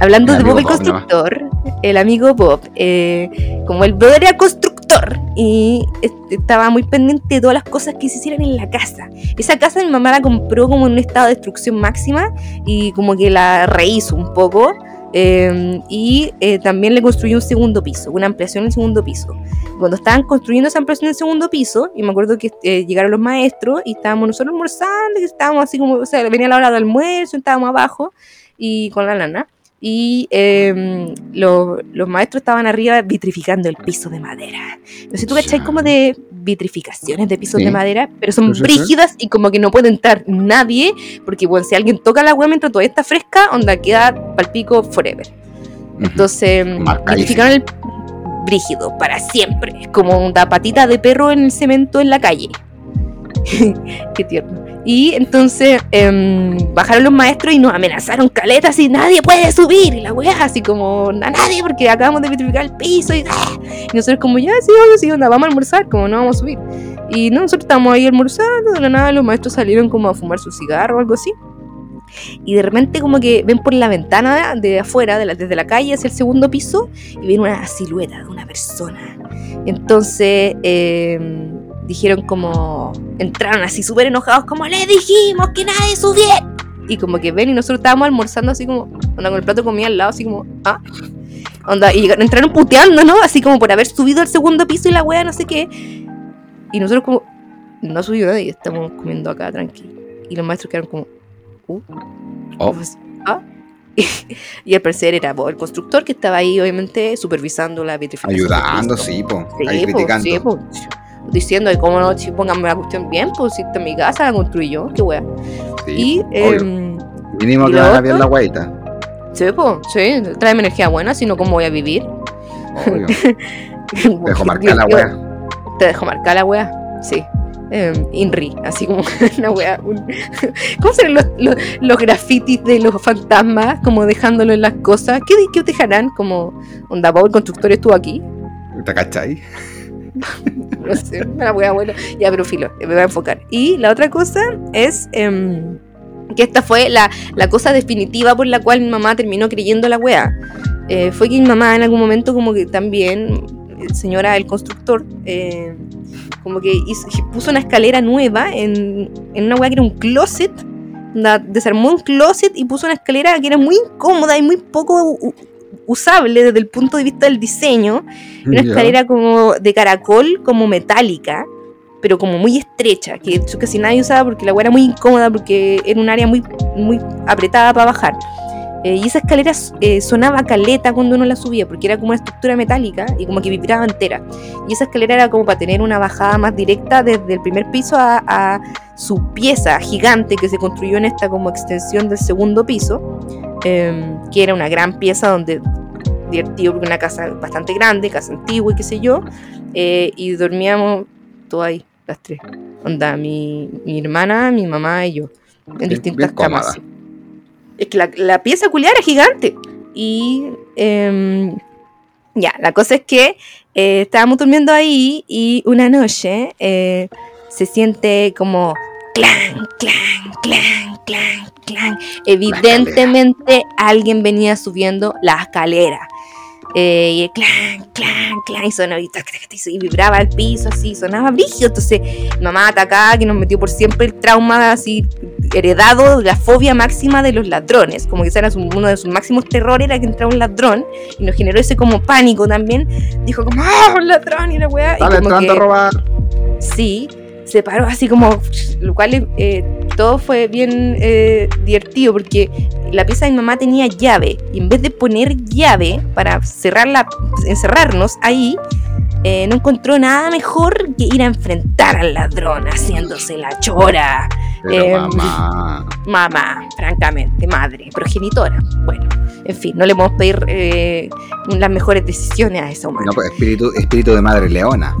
A: hablando
B: El
A: de Bob el
B: Bob,
A: constructor, el amigo Bob, eh, como el brother era constructor y estaba muy pendiente de todas las cosas que se hicieran en la casa. Esa casa mi mamá la compró como en un estado de destrucción máxima y como que la rehizo un poco. Eh, y eh, también le construyó un segundo piso, una ampliación en el segundo piso. Cuando estaban construyendo esa ampliación en el segundo piso, y me acuerdo que eh, llegaron los maestros y estábamos nosotros almorzando, y estábamos así como, o sea, venía la hora del almuerzo, estábamos abajo y con la lana. Y eh, lo- los maestros estaban arriba vitrificando el piso de madera. No sé, tú cachai como de vitrificaciones de pisos
B: Sí.
A: de madera, pero son
B: sí.
A: brígidas y como que no puede entrar nadie, porque bueno, si alguien toca la hueá mientras todavía está fresca, onda queda palpico forever. Entonces,
B: Marcadísimo.
A: vitrificaron el brígido para siempre. Como una patita de perro en el cemento en la calle. Qué tierno. Y entonces em, bajaron los maestros y nos amenazaron caletas y nadie puede subir. Y la weá, así como a nadie, porque acabamos de vitrificar el piso. Y, ¡ah! y nosotros, como ya, sí, vamos, sí, onda, vamos a almorzar, como no vamos a subir. Y no, nosotros estábamos ahí almorzando, de la nada los maestros salieron como a fumar su cigarro o algo así. Y de repente como que ven por la ventana de afuera, de la- desde la calle hacia el segundo piso, y ven una silueta de una persona. Entonces eh, dijeron como, entraron así súper enojados, como le dijimos que nadie subiera. Y como que ven y nosotros estábamos almorzando así como, onda con el plato de comida al lado, así como, ah. Onda, y llegaron- entraron puteando, ¿no? Así como por haber subido al segundo piso y la wea, no sé qué. Y nosotros como, no ha subido nadie, estamos comiendo acá tranquilo. Y los maestros quedaron como, uh.
B: Oh.
A: Pues, ah. y al parecer era el constructor que estaba ahí, obviamente, supervisando la vitrificación.
B: Ayudando, sí, po.
A: Sí,
B: ahí
A: pues,
B: criticando.
A: sí, pues. Diciendo, "Ay, ¿cómo no? Si pónganme la cuestión bien, pues si esta es mi casa, la construí yo, qué wea.
B: Sí,
A: y, em,
B: Mínimo
A: ¿y
B: que van a bien la guaita.
A: sí, pues, sí, tráeme energía buena, si no, ¿cómo voy a vivir?
B: Obvio. Te dejo marcar la wea.
A: Te dejo marcar la wea, sí. Em, Inri, así como una wea. un- ¿Cómo serán los, los, los grafitis de los fantasmas? Como dejándolo en las cosas. ¿Qué, qué dejarán? Como, onda, Bob, el constructor estuvo aquí.
B: ¿Te cachai?
A: No sé, una wea bueno. Ya, pero filo, me voy a enfocar. Y la otra cosa es em, que esta fue la, la cosa definitiva por la cual mi mamá terminó creyendo la wea. Eh, fue que mi mamá en algún momento como que también, señora el constructor, eh, como que puso una escalera nueva en, en una wea que era un closet. desarmó un closet y puso una escalera que era muy incómoda y muy poco usable desde el punto de vista del diseño una escalera como de caracol, como metálica, pero como muy estrecha, que casi nadie usaba porque la agua era muy incómoda, porque era un área muy, muy apretada para bajar. Eh, y esa escalera eh, sonaba caleta cuando uno la subía, porque era como una estructura metálica y como que vibraba entera. Y esa escalera era como para tener una bajada más directa desde el primer piso a, a su pieza gigante que se construyó en esta como extensión del segundo piso, eh, que era una gran pieza donde divertido porque una casa bastante grande, casa antigua y qué sé yo, eh, y dormíamos todos ahí, las tres. Onda, mi, mi hermana, mi mamá y yo, en
B: Bien-
A: distintas
B: bien
A: camas. Es que la, la pieza culiar era gigante. Y em, ya, la cosa es que eh, estábamos durmiendo ahí y una noche eh, se siente como clan, clan, clan, clan, clan. Evidentemente alguien venía subiendo la escalera. Eh, y el clan, clan, clan, y sonaba y, y vibraba el piso así, sonaba brígido. Entonces, mamá atacada, que nos metió por siempre el trauma así heredado, la fobia máxima de los ladrones. Como que ese era su- uno de sus máximos terrores, era que entraba un ladrón, y nos generó ese como pánico también. Dijo como, ¡ah, un ladrón! Y la weá. y
B: Dale,
A: como
B: entrando
A: que-
B: a robar.
A: Sí, se paró así como, lo cual eh, todo fue bien eh, divertido porque la pieza de mi mamá tenía llave y en vez de poner llave para cerrarla, encerrarnos ahí, eh, no encontró nada mejor que ir a enfrentar al ladrón haciéndose la chora.
B: Pero mamá.
A: Mamá, francamente, madre, progenitora. Bueno, en fin, no le podemos pedir las mejores decisiones a esa humana.
B: No, pues, espíritu, espíritu de madre leona.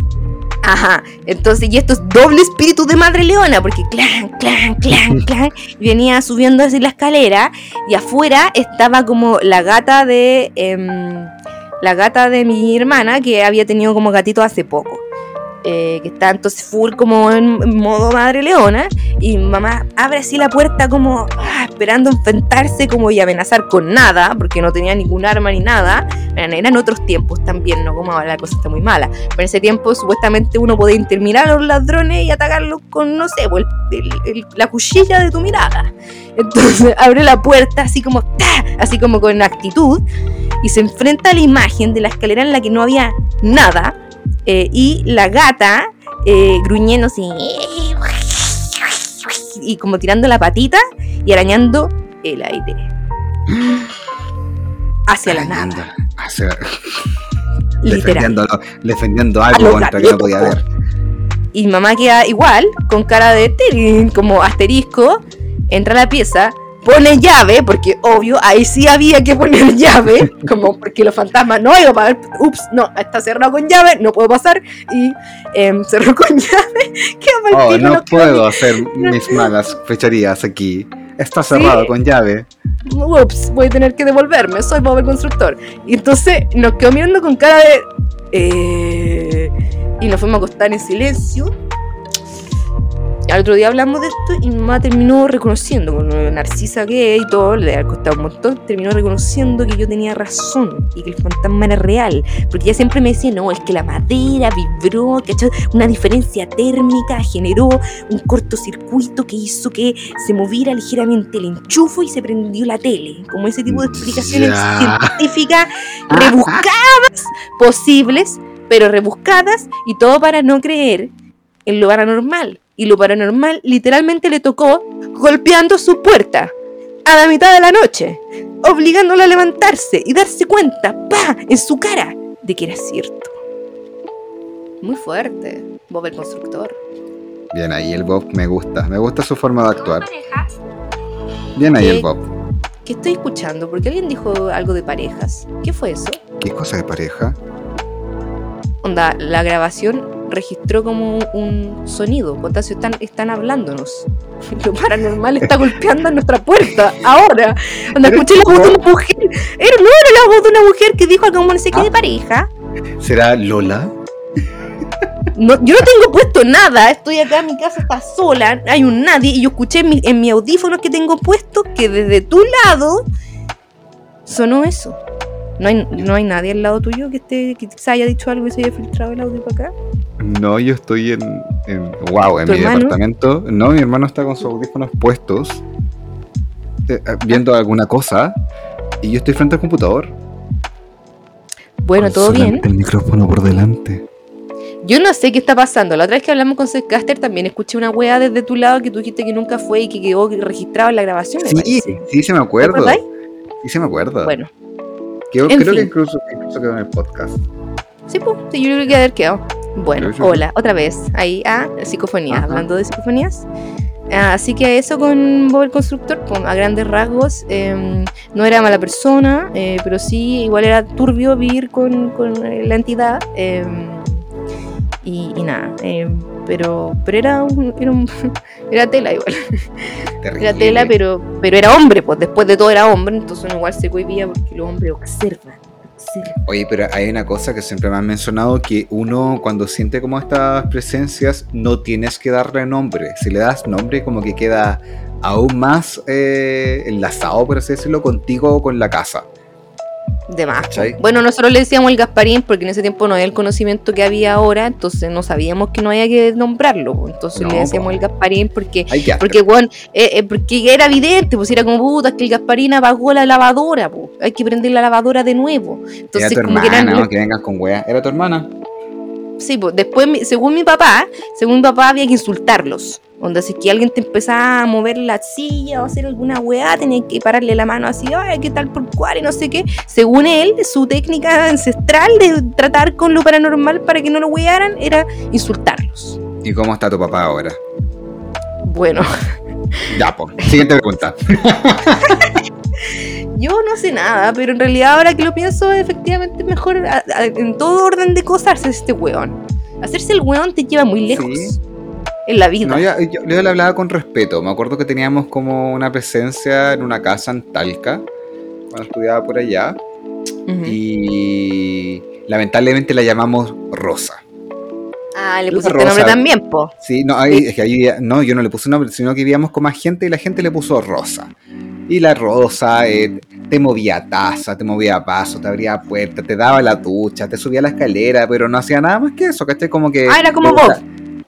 A: Ajá, entonces, y esto es doble espíritu de madre leona, porque clan, clan, clan, clan, venía subiendo así la escalera y afuera estaba como la gata de em, la gata de mi hermana que había tenido como gatito hace poco. Eh, que está entonces full como en, modo madre leona y mamá abre así la puerta como ah, esperando enfrentarse como y amenazar con nada porque no tenía ningún arma ni nada eran, eran otros tiempos también no como ahora la cosa está muy mala pero en ese tiempo supuestamente uno podía interminar a los ladrones y atacarlos con, no sé, pues, el- el- el- la cuchilla de tu mirada. Entonces abre la puerta así como, ¡ta! así como con actitud, y se enfrenta a la imagen de la escalera en la que no había nada, eh, y la gata eh, gruñendo así, y como tirando la patita y arañando el aire. Hacia la nada,
B: hacia-
A: literal.
B: defendiendo, algo contra que no podía ver.
A: Y mamá queda igual, con cara de tirín, como asterisco, entra a la pieza, pone llave, porque obvio, ahí sí había que poner llave, como porque los fantasmas no iban a ver, ups, no, está cerrado con llave, no puedo pasar, y em, cerró con llave, qué mal
B: Oh, no
A: quedó
B: puedo hacer mis malas fechorías aquí. Está
A: Sí.
B: cerrado con llave.
A: ups, voy a tener que devolverme, soy Bob el constructor. Y entonces nos quedó mirando con cara de... eh, y nos fuimos a acostar en silencio. Al otro día hablamos de esto y mi mamá terminó reconociendo, con lo narcisa que es y todo, le ha costado un montón, terminó reconociendo que yo tenía razón y que el fantasma era real. Porque ella siempre me decía, no, es que la madera vibró, ¿cachai? Una diferencia térmica generó un cortocircuito que hizo que se moviera ligeramente el enchufo y se prendió la tele. Como ese tipo de explicaciones
B: Ya.
A: científicas rebuscadas, posibles, pero rebuscadas, y todo para no creer en lo paranormal. Y lo paranormal literalmente le tocó golpeando su puerta a la mitad de la noche, obligándola a levantarse y darse cuenta, pa, en su cara, de que era cierto. Muy fuerte, Bob el constructor.
B: Bien ahí el Bob, me gusta. Me gusta su forma de actuar. Bien ahí
A: ¿Qué?
B: el Bob.
A: ¿Qué estoy escuchando? Porque alguien dijo algo de parejas. ¿Qué fue eso?
B: ¿Qué cosa de pareja?
A: Onda, la grabación registró como un sonido. Potasio, están, están hablándonos. Lo paranormal está golpeando a nuestra puerta. Ahora.
B: ¿Eres
A: escuché la voz de una mujer. Era, no era la voz de una mujer que dijo algo como no sé qué
B: Ah.
A: de pareja.
B: ¿Será Lola?
A: No, yo no tengo puesto nada. Estoy acá, mi casa está sola. Hay un nadie. Y yo escuché en mi, en mi audífonos que tengo puesto que desde tu lado sonó eso. No hay, no hay nadie al lado tuyo que, esté, que se haya dicho algo y se haya filtrado el audio para acá.
B: No, yo estoy en. en wow, en
A: ¿Tu
B: mi
A: hermano?
B: departamento. No, mi hermano está con sus audífonos puestos. eh, eh, viendo alguna cosa. Y yo estoy frente al computador.
A: Bueno,
B: con
A: todo bien.
B: El micrófono por delante.
A: Yo no sé qué está pasando. La otra vez que hablamos con Caster también escuché una wea desde tu lado que tú dijiste que nunca fue y que quedó registrado en la grabación.
B: Sí, sí, se me
A: ¿Te
B: acuerdo.
A: acordáis?
B: Sí, se me acuerdo.
A: Bueno,
B: Creo,
A: en
B: creo que
A: fin.
B: incluso, incluso quedó en el podcast.
A: sí, pues, sí, yo creo que haber quedado. Bueno, hola, otra vez. Ahí, ah, psicofonías, hablando de psicofonías. Así que eso con Bob el Constructor, con, a grandes rasgos, em, no era mala persona, eh, pero sí, igual era turbio vivir con, con, eh, la entidad. em, y, y nada, em, pero, pero era, un, era, un- era tela igual.
B: Terrible.
A: Era tela, pero, pero era hombre, pues después de todo era hombre, entonces uno igual se cohibía porque los hombres observan. observan.
B: Oye, pero hay una cosa que siempre me han mencionado, que uno cuando siente como estas presencias no tienes que darle nombre. Si le das nombre como que queda aún más eh, enlazado, por así decirlo, contigo o con la casa.
A: De más. Bueno, nosotros le decíamos el Gasparín porque en ese tiempo no había el conocimiento que había ahora, entonces no sabíamos que no había que nombrarlo. Entonces
B: No,
A: le decíamos
B: po.
A: el Gasparín porque porque, weón, eh, eh, porque era evidente, pues era como puta, es que el Gasparín apagó la lavadora, po. hay que prender la lavadora de nuevo.
B: Era
A: Entonces,
B: tu
A: como
B: hermana,
A: que eran.
B: ¿no? Que vengas con wea. Era tu hermana.
A: Sí, pues después, según mi papá, según mi papá había que insultarlos. Donde si es que alguien te empezaba a mover la silla o a hacer alguna weá, tenía que pararle la mano así, ay, ¿qué tal por cuál? Y no sé qué. Según él, su técnica ancestral de tratar con lo paranormal para que no lo wearan era insultarlos.
B: ¿Y cómo está tu papá ahora?
A: Bueno,
B: Ya, po. Siguiente pregunta.
A: yo no sé nada, pero en realidad ahora que lo pienso, efectivamente es mejor a- a- en todo orden de cosas hacerse este weón. Hacerse el weón te lleva muy lejos
B: Sí.
A: en la vida.
B: No, ya- yo, yo le hablaba con respeto. Me acuerdo que teníamos como una presencia en una casa en Talca, cuando estudiaba por allá. Y lamentablemente la llamamos Rosa.
A: Ah, le pusiste
B: Rosa.
A: nombre también, po.
B: Sí, no, ahí- es que ahí, no, yo no le puse nombre, sino que vivíamos con más gente y la gente le puso Rosa. Y la Rosa eh, te movía taza, te movía paso, te abría puertas, te daba la ducha, te subía la escalera, pero no hacía nada más que eso, ¿cachai? Como que...
A: Ah, era como vos.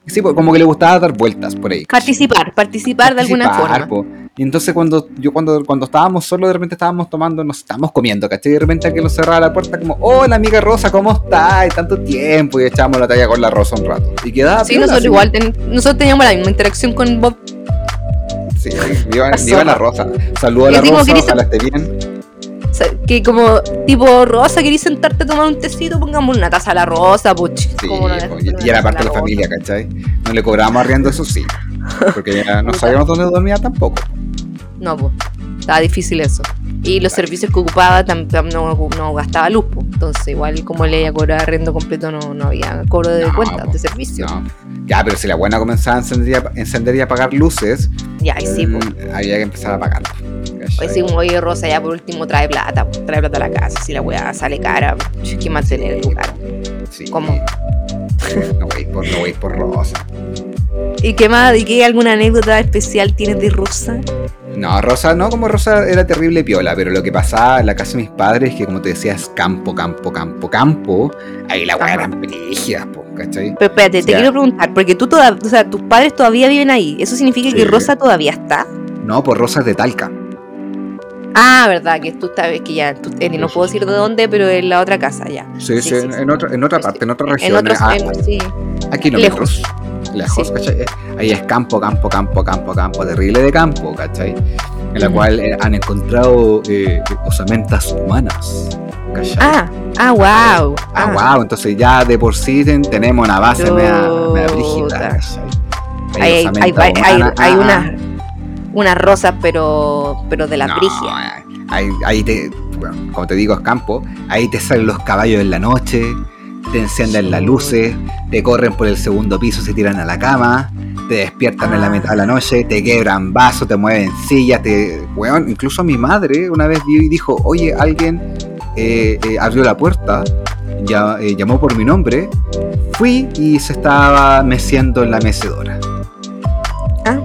B: Sí, pues, como que le gustaba dar vueltas por ahí.
A: Participar, participar de alguna forma.
B: po. Y entonces cuando yo cuando, cuando estábamos solos, de repente estábamos tomando, nos estábamos comiendo, ¿cachai? Y de repente alguien nos cerraba la puerta como, hola amiga Rosa, ¿cómo estás? Tanto tiempo, y echábamos la talla con la Rosa un rato. Y quedaba
A: Sí,
B: piola,
A: nosotros
B: así.
A: igual, ten- nosotros teníamos la misma interacción con Bob.
B: Sí, viva, viva la Rosa. Saludos a la Rosa,
A: ¿querés-
B: ojalá esté bien.
A: Que como, tipo, Rosa, ¿querís sentarte a tomar un tecito? Pongamos una taza a la Rosa, puch.
B: Sí,
A: ¿Cómo no le
B: po,
A: hacemos
B: y, era parte de la familia, ¿cachai? No le cobrábamos arriendo, eso sí. Porque ya no sabíamos dónde dormía tampoco.
A: No, pues. Estaba difícil eso. Y los servicios que ocupaba tam- tam- no, no gastaba luz, po. Entonces, igual como le iba a cobrar arrendo completo, no, no había cobro de
B: No,
A: cuentas,
B: po.
A: de servicio.
B: No. Ya, pero si la buena comenzaba a encender, y a- encender y apagar luces,
A: Ya, sí, pues.
B: había que empezar a pagar.
A: Hoy sí, como oye, Rosa, ya por último trae plata, po. trae plata a la casa. Si la weá sale cara, hay que mantener el lugar.
B: Sí.
A: ¿Cómo?
B: No voy por, no voy por Rosa.
A: ¿Y qué más? ¿Y qué alguna anécdota especial tienes de Rosa?
B: No, Rosa, no, como Rosa era terrible piola, pero lo que pasaba en la casa de mis padres, que como te decía, es campo, campo, campo, campo, ahí la weá eran brígidas, ¿cachai?
A: Pero espérate, te quiero preguntar, porque tú toda, o sea, tus padres todavía viven ahí. ¿Eso significa que. Rosa todavía está?
B: No, por Rosas de Talca.
A: Ah, verdad, que tú sabes que ya, tú- eh, no puedo decir de dónde, pero en la otra casa ya.
B: Sí, sí,
A: Sí, sí,
B: en, en otra, en otra parte, en otra
A: En
B: región.
A: otros,
B: ah,
A: en- sí.
B: A kilómetros. Lejos,
A: Sí.
B: ¿cachai? Eh, Ahí es campo, campo, campo, campo, campo, terrible de campo, ¿cachai? En la
A: Ujú.
B: cual eh, han encontrado eh, osamentas humanas, ¿cachai?
A: Ah, ah, wow.
B: Ah, wow, entonces ya de por sí ten- tenemos una base media, media brígida.
A: Hay, hay, hay, hay,
B: ah,
A: unas, unas rosas, pero, pero de la
B: no,
A: brigia.
B: Ahí, ahí te, bueno, como te digo, es campo. Ahí te salen los caballos en la noche, te encienden las luces, te corren por el segundo piso, se tiran a la cama, te despiertan en la
A: Ah.
B: mitad de la noche, te quebran vasos, te mueven sillas, te. Weón, incluso mi madre una vez vio y dijo, oye, alguien eh, eh, abrió la puerta, ya, eh, llamó por mi nombre, fui y se estaba meciendo en la mecedora.
A: Ah,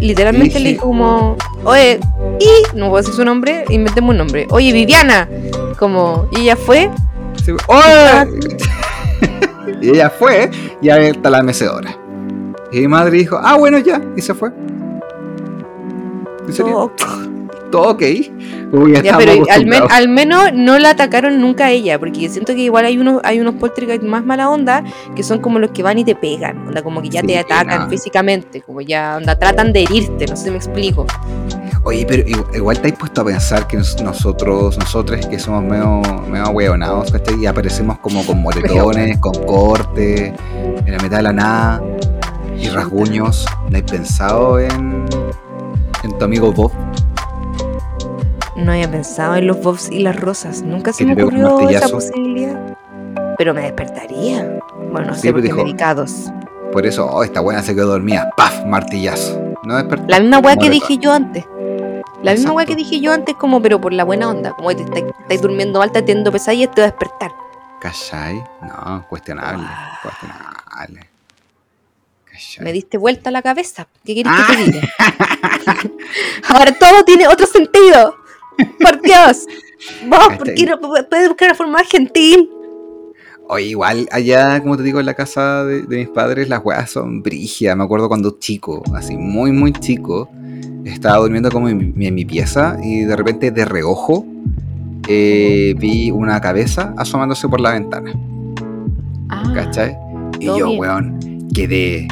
A: literalmente
B: Dije-
A: le dijo como, oye, y, no puedo decir su nombre, inventemos un nombre. Oye, Viviana, como, y ella fue,
B: ¡Oye! y ella fue y ahí está la mecedora. Y mi madre dijo, ah, bueno, ya, y se fue. ¿En serio?
A: todo
B: Todo ok. Uy,
A: Ya,
B: estábamos
A: pero al, men- al menos no la atacaron nunca a ella, porque siento que igual hay unos, hay unos poltergeist más mala onda que son como los que van y te pegan, onda, como que ya
B: Sí,
A: te atacan
B: no.
A: físicamente, como ya onda, tratan de herirte, no sé si me explico.
B: Oye, pero igu- igual te has puesto a pensar que nos- nosotros, nosotros que somos medio, medio hueonados, ¿cachai? Y aparecemos como con moretones, con cortes, en la mitad de la nada, y rasguños. ¿No has pensado en, en tu amigo Bob?
A: No había pensado en los bobs y las rosas, nunca se me ocurrió esa posibilidad. Pero me despertaría. Bueno, no
B: Sí,
A: sé,
B: pero
A: porque
B: dijo-
A: medicados.
B: Por eso, oh, esta buena se quedó dormida. ¡Paf! Martillazo. No despertó.
A: La misma weá que dije yo antes. La misma weá que dije yo antes, como, pero por la buena onda. Como te estáis estáis durmiendo mal, te teniendo pesadillas, te va a despertar.
B: ¿Cachai? No, cuestionable. Cuestionable. ¿Cachai?
A: Me diste vuelta la cabeza. ¿Qué quieres
B: Ah.
A: que te diga? Ahora todo tiene otro sentido. Por Dios. Vos, ¿por qué no puedes buscar una forma más gentil?
B: Oye, igual allá, como te digo, en la casa de, de mis padres, las weas son brígidas. Me acuerdo cuando chico, así muy, muy chico, estaba durmiendo como en mi, en mi pieza y de repente de reojo eh, vi una cabeza asomándose por la ventana,
A: Ah,
B: ¿cachai? Y yo,
A: bien.
B: weón, quedé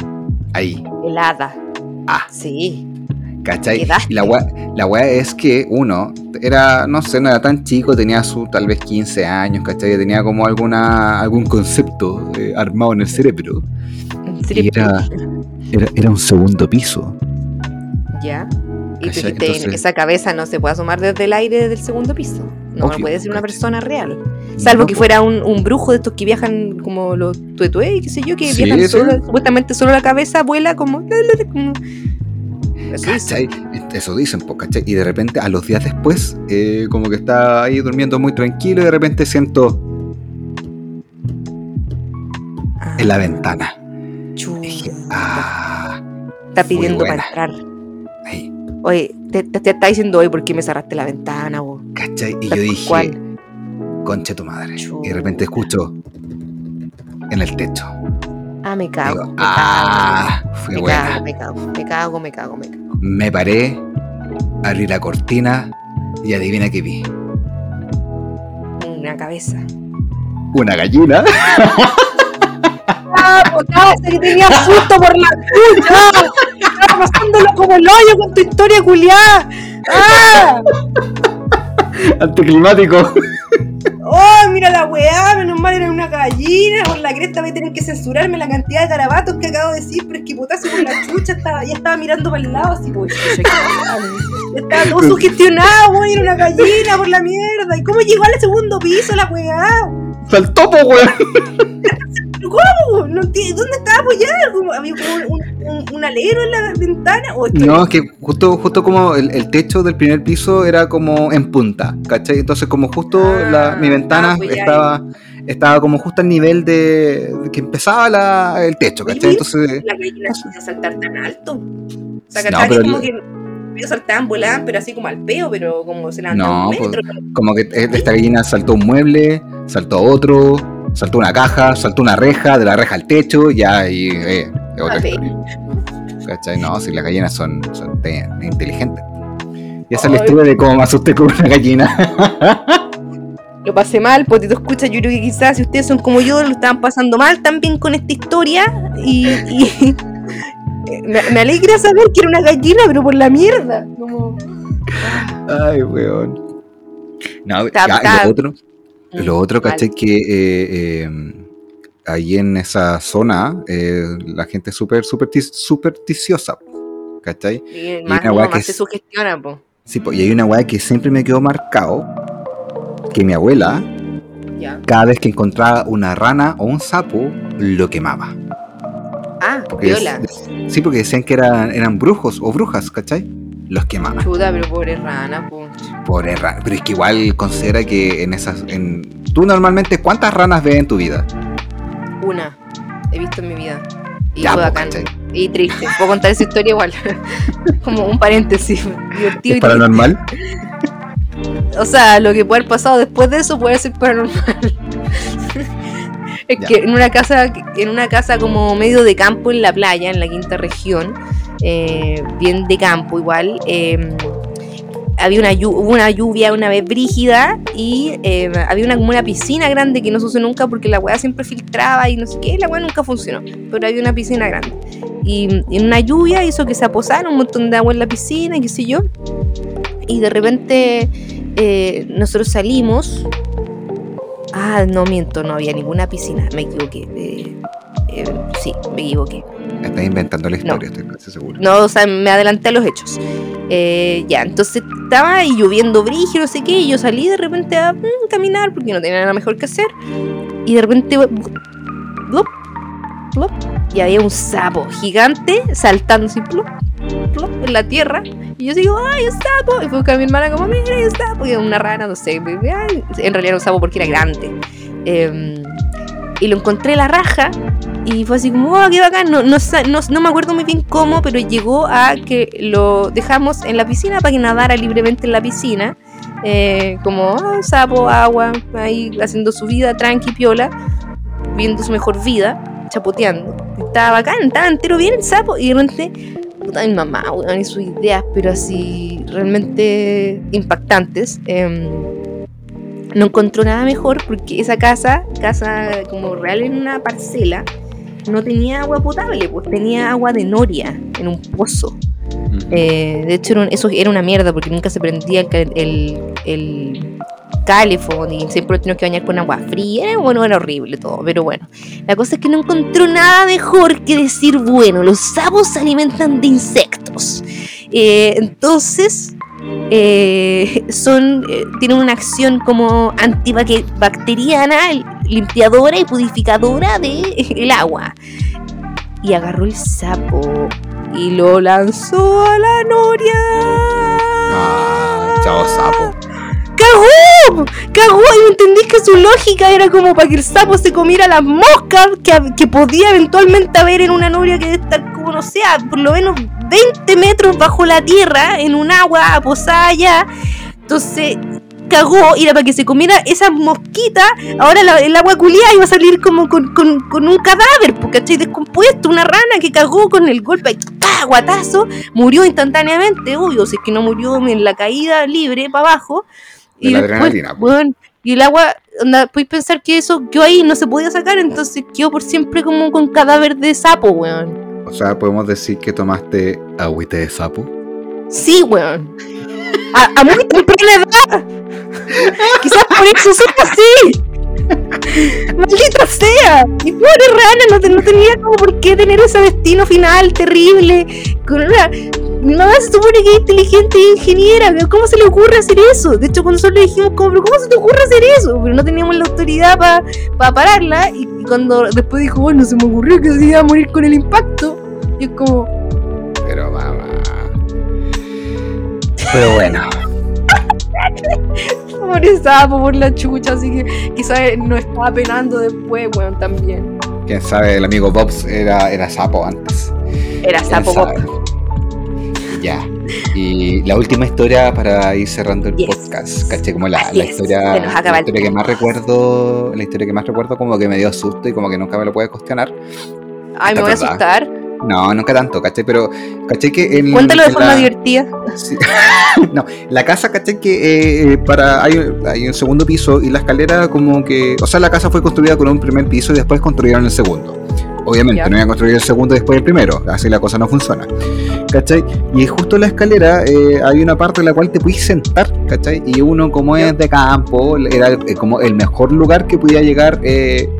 B: ahí,
A: helada.
B: Ah.
A: Sí.
B: ¿cachai?
A: Quedaste.
B: Y la wea, la wea es que uno era, no sé, no era tan chico, tenía su tal vez 15 años, ¿cachai? Tenía como alguna, algún concepto eh, armado en el cerebro. Y era, era un segundo piso.
A: Ya. Y tú
B: ¿Cachai?
A: dijiste,
B: Entonces-
A: esa cabeza no se puede asomar desde el aire del segundo piso. No
B: Obvio,
A: puede ser una persona real. Salvo
B: No,
A: que fuera un, un brujo de estos que viajan como los tuetué y qué sé yo, que
B: Sí,
A: viajan
B: sí.
A: solo, supuestamente solo la cabeza vuela como... como- Eso dice.
B: ¿Cachai? Eso dicen. Y de repente, a los días después, eh, como que está ahí durmiendo muy tranquilo y de repente siento
A: Ah,
B: en la ventana. Dije, ah,
A: Está pidiendo para entrar. Oye, te, te, te está diciendo hoy por qué me cerraste la ventana, vos.
B: ¿cachai? Y yo dije,
A: cual.
B: conche tu madre. Y de repente escucho en el techo.
A: Ah, me cago.
B: Digo,
A: me
B: ah,
A: cago, me
B: buena.
A: cago, me cago, me cago, me cago, me cago.
B: Me paré, abrí la cortina y adivina qué vi.
A: Una cabeza.
B: Una gallina.
A: ¡Ah, potasa, que tenía susto por la tuya! ¡Estaba pasándolo como el hoyo con tu historia culiada! ¡Ah!
B: Anticlimático.
A: ¡Oh, mira la weá! Menos mal era una gallina. Por la cresta voy a tener que censurarme la cantidad de garabatos que acabo de decir, pero es que potasio por la chucha estaba, ya estaba mirando para el lado, así. Ya estaba todo sugestionado, weón, era una gallina por la mierda. ¿Y cómo llegó al segundo piso la weá?
B: Saltó, po, weón.
A: ¿Pero ¿Cómo? No entiendo. ¿Dónde estaba apoyada? ¿Cómo? ¿Había como un, un, un alero en la ventana? ¿O
B: No, es que justo, justo como el, el techo del primer piso era como en punta, ¿cachai? Entonces como justo
A: Ah,
B: la, mi ventana
A: ah, pues
B: estaba, estaba como justo al nivel de, de que empezaba la, el techo, ¿cachai? Entonces,
A: la gallina podía saltar tan alto. O sea,
B: No, pero
A: como
B: el-
A: que saltaban, volaban, pero así como al peo, pero como se levantaban
B: No,
A: un
B: pues,
A: metro.
B: como que e- esta gallina saltó un mueble, saltó otro, saltó una caja, saltó una reja, de la reja al techo, ya, y eh, es otra
A: Ah,
B: historia. ¿Cachai? No, si las gallinas son, son te- inteligentes. Y esa es la historia de cómo me asusté con una gallina.
A: Lo pasé mal, Potito escucha, yo creo que quizás si ustedes son como yo, lo estaban pasando mal también con esta historia y, y- me, me alegra saber que era una gallina, pero por la mierda. Como...
B: Ay, weón. No,
A: Está-
B: ya, y
A: está-
B: lo otro, lo otro,
A: Mal.
B: ¿cachai? Que eh, eh, ahí en esa zona eh, la gente es súper supersticiosa, ¿cachai?
A: Y
B: Y
A: más, no,
B: que
A: se
B: es-
A: sugestiona, po.
B: Sí, po, y hay una weá que siempre me quedó marcado, que mi abuela, cada vez que encontraba una rana o un sapo, lo quemaba.
A: Ah,
B: Porque es-
A: viola.
B: sí, porque decían que eran, eran brujos o brujas, ¿cachai? Los quemaban.
A: Chuta, pero pobre rana, po.
B: Pobre rana. Pero es que igual considera que en esas. En... Tú normalmente, ¿cuántas ranas ves en tu vida?
A: Una. He visto en mi vida. Y
B: Ya.
A: Y triste. Puedo contar esa historia igual. Como un paréntesis. Divertido
B: ¿Es
A: y
B: paranormal?
A: O sea, lo que puede haber pasado después de eso puede ser paranormal. es
B: Ya.
A: que en una casa, en una casa como medio de campo en la playa, en la quinta región, eh, bien de campo igual, eh, había una, una lluvia una vez brígida y eh, había una, como una piscina grande que no se usó nunca porque la weá siempre filtraba y no sé qué, la weá nunca funcionó, pero había una piscina grande. Y en una lluvia hizo que se aposara un montón de agua en la piscina y qué sé yo. Y de repente eh, nosotros salimos. Ah, no miento, no había ninguna piscina, me equivoqué. eh, sí, me equivoqué.
B: Estás inventando la
A: No.
B: historia, estoy casi seguro.
A: No, o sea, me adelanté a los hechos. Eh, ya, entonces estaba ahí lloviendo brígido, no sé qué, y yo salí de repente a mm, caminar porque no tenía nada mejor que hacer. Y de repente, y había un sapo gigante saltando así, en la tierra. Y yo digo, ¡ay, un sapo! Y fue con mi hermana como, mira, hay un sapo. Y una rana, no sé. ay, En realidad era un sapo porque era grande. Eh, y lo encontré en la raja y fue así como, oh, qué bacán. No, no, no, no me acuerdo muy bien cómo, pero llegó a que lo dejamos en la piscina para que nadara libremente en la piscina. eh, como ah, sapo, agua, ahí haciendo su vida tranqui, piola, viendo su mejor vida, chapoteando. Estaba bacán, estaba entero bien el sapo y de repente, puta mi mamá, weón, y sus ideas, pero así realmente impactantes. Em, no encontró nada mejor porque esa casa, casa como real en una parcela, no tenía agua potable, pues tenía agua de noria en un pozo. Eh, de hecho, eso era una mierda porque nunca se prendía el, el, el calefón y siempre lo teníamos que bañar con agua fría. Bueno, era horrible todo, pero bueno. La cosa es que no encontró nada mejor que decir, bueno, los sapos se alimentan de insectos. Eh, entonces, eh, son, tienen una acción como antibacteriana, limpiadora y purificadora del agua. Y agarró el sapo y lo lanzó a la noria.
B: Ah, chao sapo.
A: ¡Cagó! ¡Cagó! Y entendí que su lógica era como para que el sapo se comiera las moscas que, que podía eventualmente haber en una noria que estar como, no sé, por lo menos 20 metros bajo la tierra, en un agua posada allá. Entonces, cagó era para que se comiera esas mosquitas. Ahora el agua culiada iba a salir como con, un cadáver, porque estoy descompuesto. Una rana que cagó con el golpe, ¡pah! guatazo, murió instantáneamente, obvio. Si es que no murió en la caída libre para abajo. Y después, bueno, y el agua, onda, puedes pensar que eso quedó ahí no se podía sacar, entonces quedó por siempre como con cadáver de sapo, weón.
B: O sea, podemos decir que tomaste agüite de sapo.
A: Sí, weón. A, a muy temprana edad. Quizás por eso soy así. Maldita sea. Y pobre Rana no, no, tenía como por qué tener ese destino final terrible. Con una, mi mamá se supone que es inteligente e ingeniera. ¿Cómo se le ocurre hacer eso? De hecho, cuando nosotros le dijimos, como, ¿cómo se te ocurre hacer eso? Pero no teníamos la autoridad para pararla. Y, cuando después dijo, bueno, se me ocurrió que se iba a morir con el impacto. Y es como.
B: Pero mamá. Pero bueno.
A: Pobre sapo por la chucha, así que quizás no estaba penando después, weón, también.
B: Quién sabe, el amigo Bobs era, era sapo antes.
A: Era sapo Bob.
B: Ya. Y la última historia para ir cerrando el podcast, caché como la, la historia, la historia que más recuerdo, la historia que más recuerdo como que me dio susto y como que nunca me lo puede cuestionar.
A: Ay, me voy a asustar.
B: No, nunca tanto, ¿cachai? Pero, ¿cachai? Que en,
A: Cuéntalo de forma divertida.
B: no, la casa, ¿cachai? Que eh, eh, para hay, hay, un segundo piso y la escalera como que... O sea, la casa fue construida con un primer piso y después construyeron el segundo. Obviamente, no iban a construir el segundo después del primero, así la cosa no funciona. ¿Cachai? Y justo en la escalera eh, hay una parte en la cual te puedes sentar, ¿cachai? Y uno, como es de campo, era como el mejor lugar que podía llegar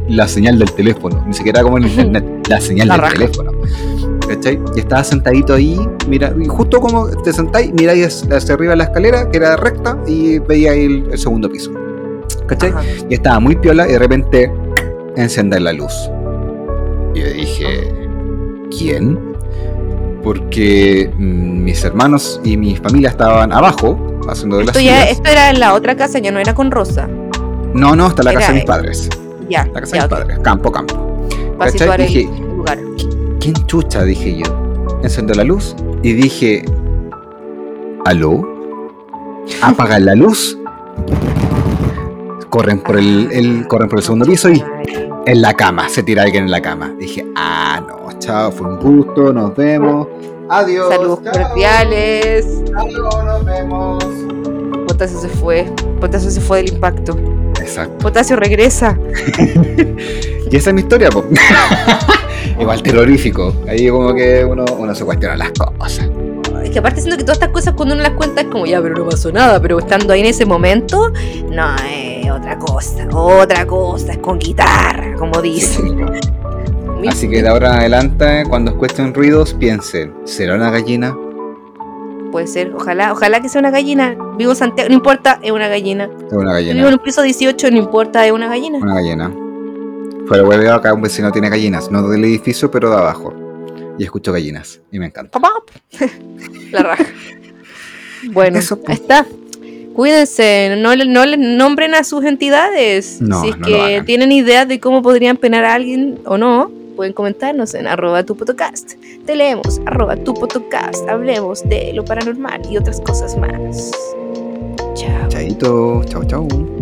B: la señal del teléfono, ni siquiera como en internet, la señal del teléfono. ¿cachai? Y estaba sentadito ahí, mira, y justo como te sentáis, miráis hacia arriba la escalera, que era recta, y veía ahí el, segundo piso. ¿Cachai? Y estaba muy piola y de repente encender la luz. Y yo dije, ¿quién? Porque mm, mis hermanos y mi familia estaban abajo, haciendo de
A: esto las Esto era en la otra casa, ya no era con Rosa.
B: No, no, está la casa de mis padres.
A: Ya.
B: La casa de mis padres, campo, campo. ¿Cachai? Dije, lugar. ¿quién chucha? Dije yo. Encendió la luz y dije, ¿aló? Apagan la luz. Corren por el, corren por el segundo piso y en la cama, se tira alguien en la cama. Dije, ah, no, chao, fue un gusto, nos vemos. Adiós.
A: Saludos cordiales.
B: Nos vemos.
A: Potasio se fue. Potasio se fue del impacto.
B: Exacto.
A: Potasio regresa.
B: y esa es mi historia, po. igual terrorífico. Ahí como que uno, uno se cuestiona las cosas.
A: Es que aparte siento que todas estas cosas cuando uno las cuenta es como ya, pero no pasó nada, pero estando ahí en ese momento, no, es otra cosa, otra cosa, es con guitarra, como dicen.
B: Así que de ahora en adelante, cuando escuchen ruidos, piensen, ¿será una gallina?
A: Puede ser, ojalá, ojalá que sea una gallina. Vivo en Santiago, no importa, es una gallina.
B: Es una gallina.
A: Vivo en un piso 18, no importa, es una gallina.
B: Una gallina. Fuera hueveo, acá un vecino tiene gallinas, no del edificio, pero de abajo. Y escucho gallinas, y me encanta.
A: La raja. Bueno, Eso, pues. está. Cuídense, no, no les nombren a sus entidades.
B: No,
A: si es que tienen ideas de cómo podrían penar a alguien o no, pueden comentarnos en arroba tu podcast. Te leemos, arroba tu podcast. Hablemos de lo paranormal y otras cosas más. Chao.
B: Chaito, chao, chao.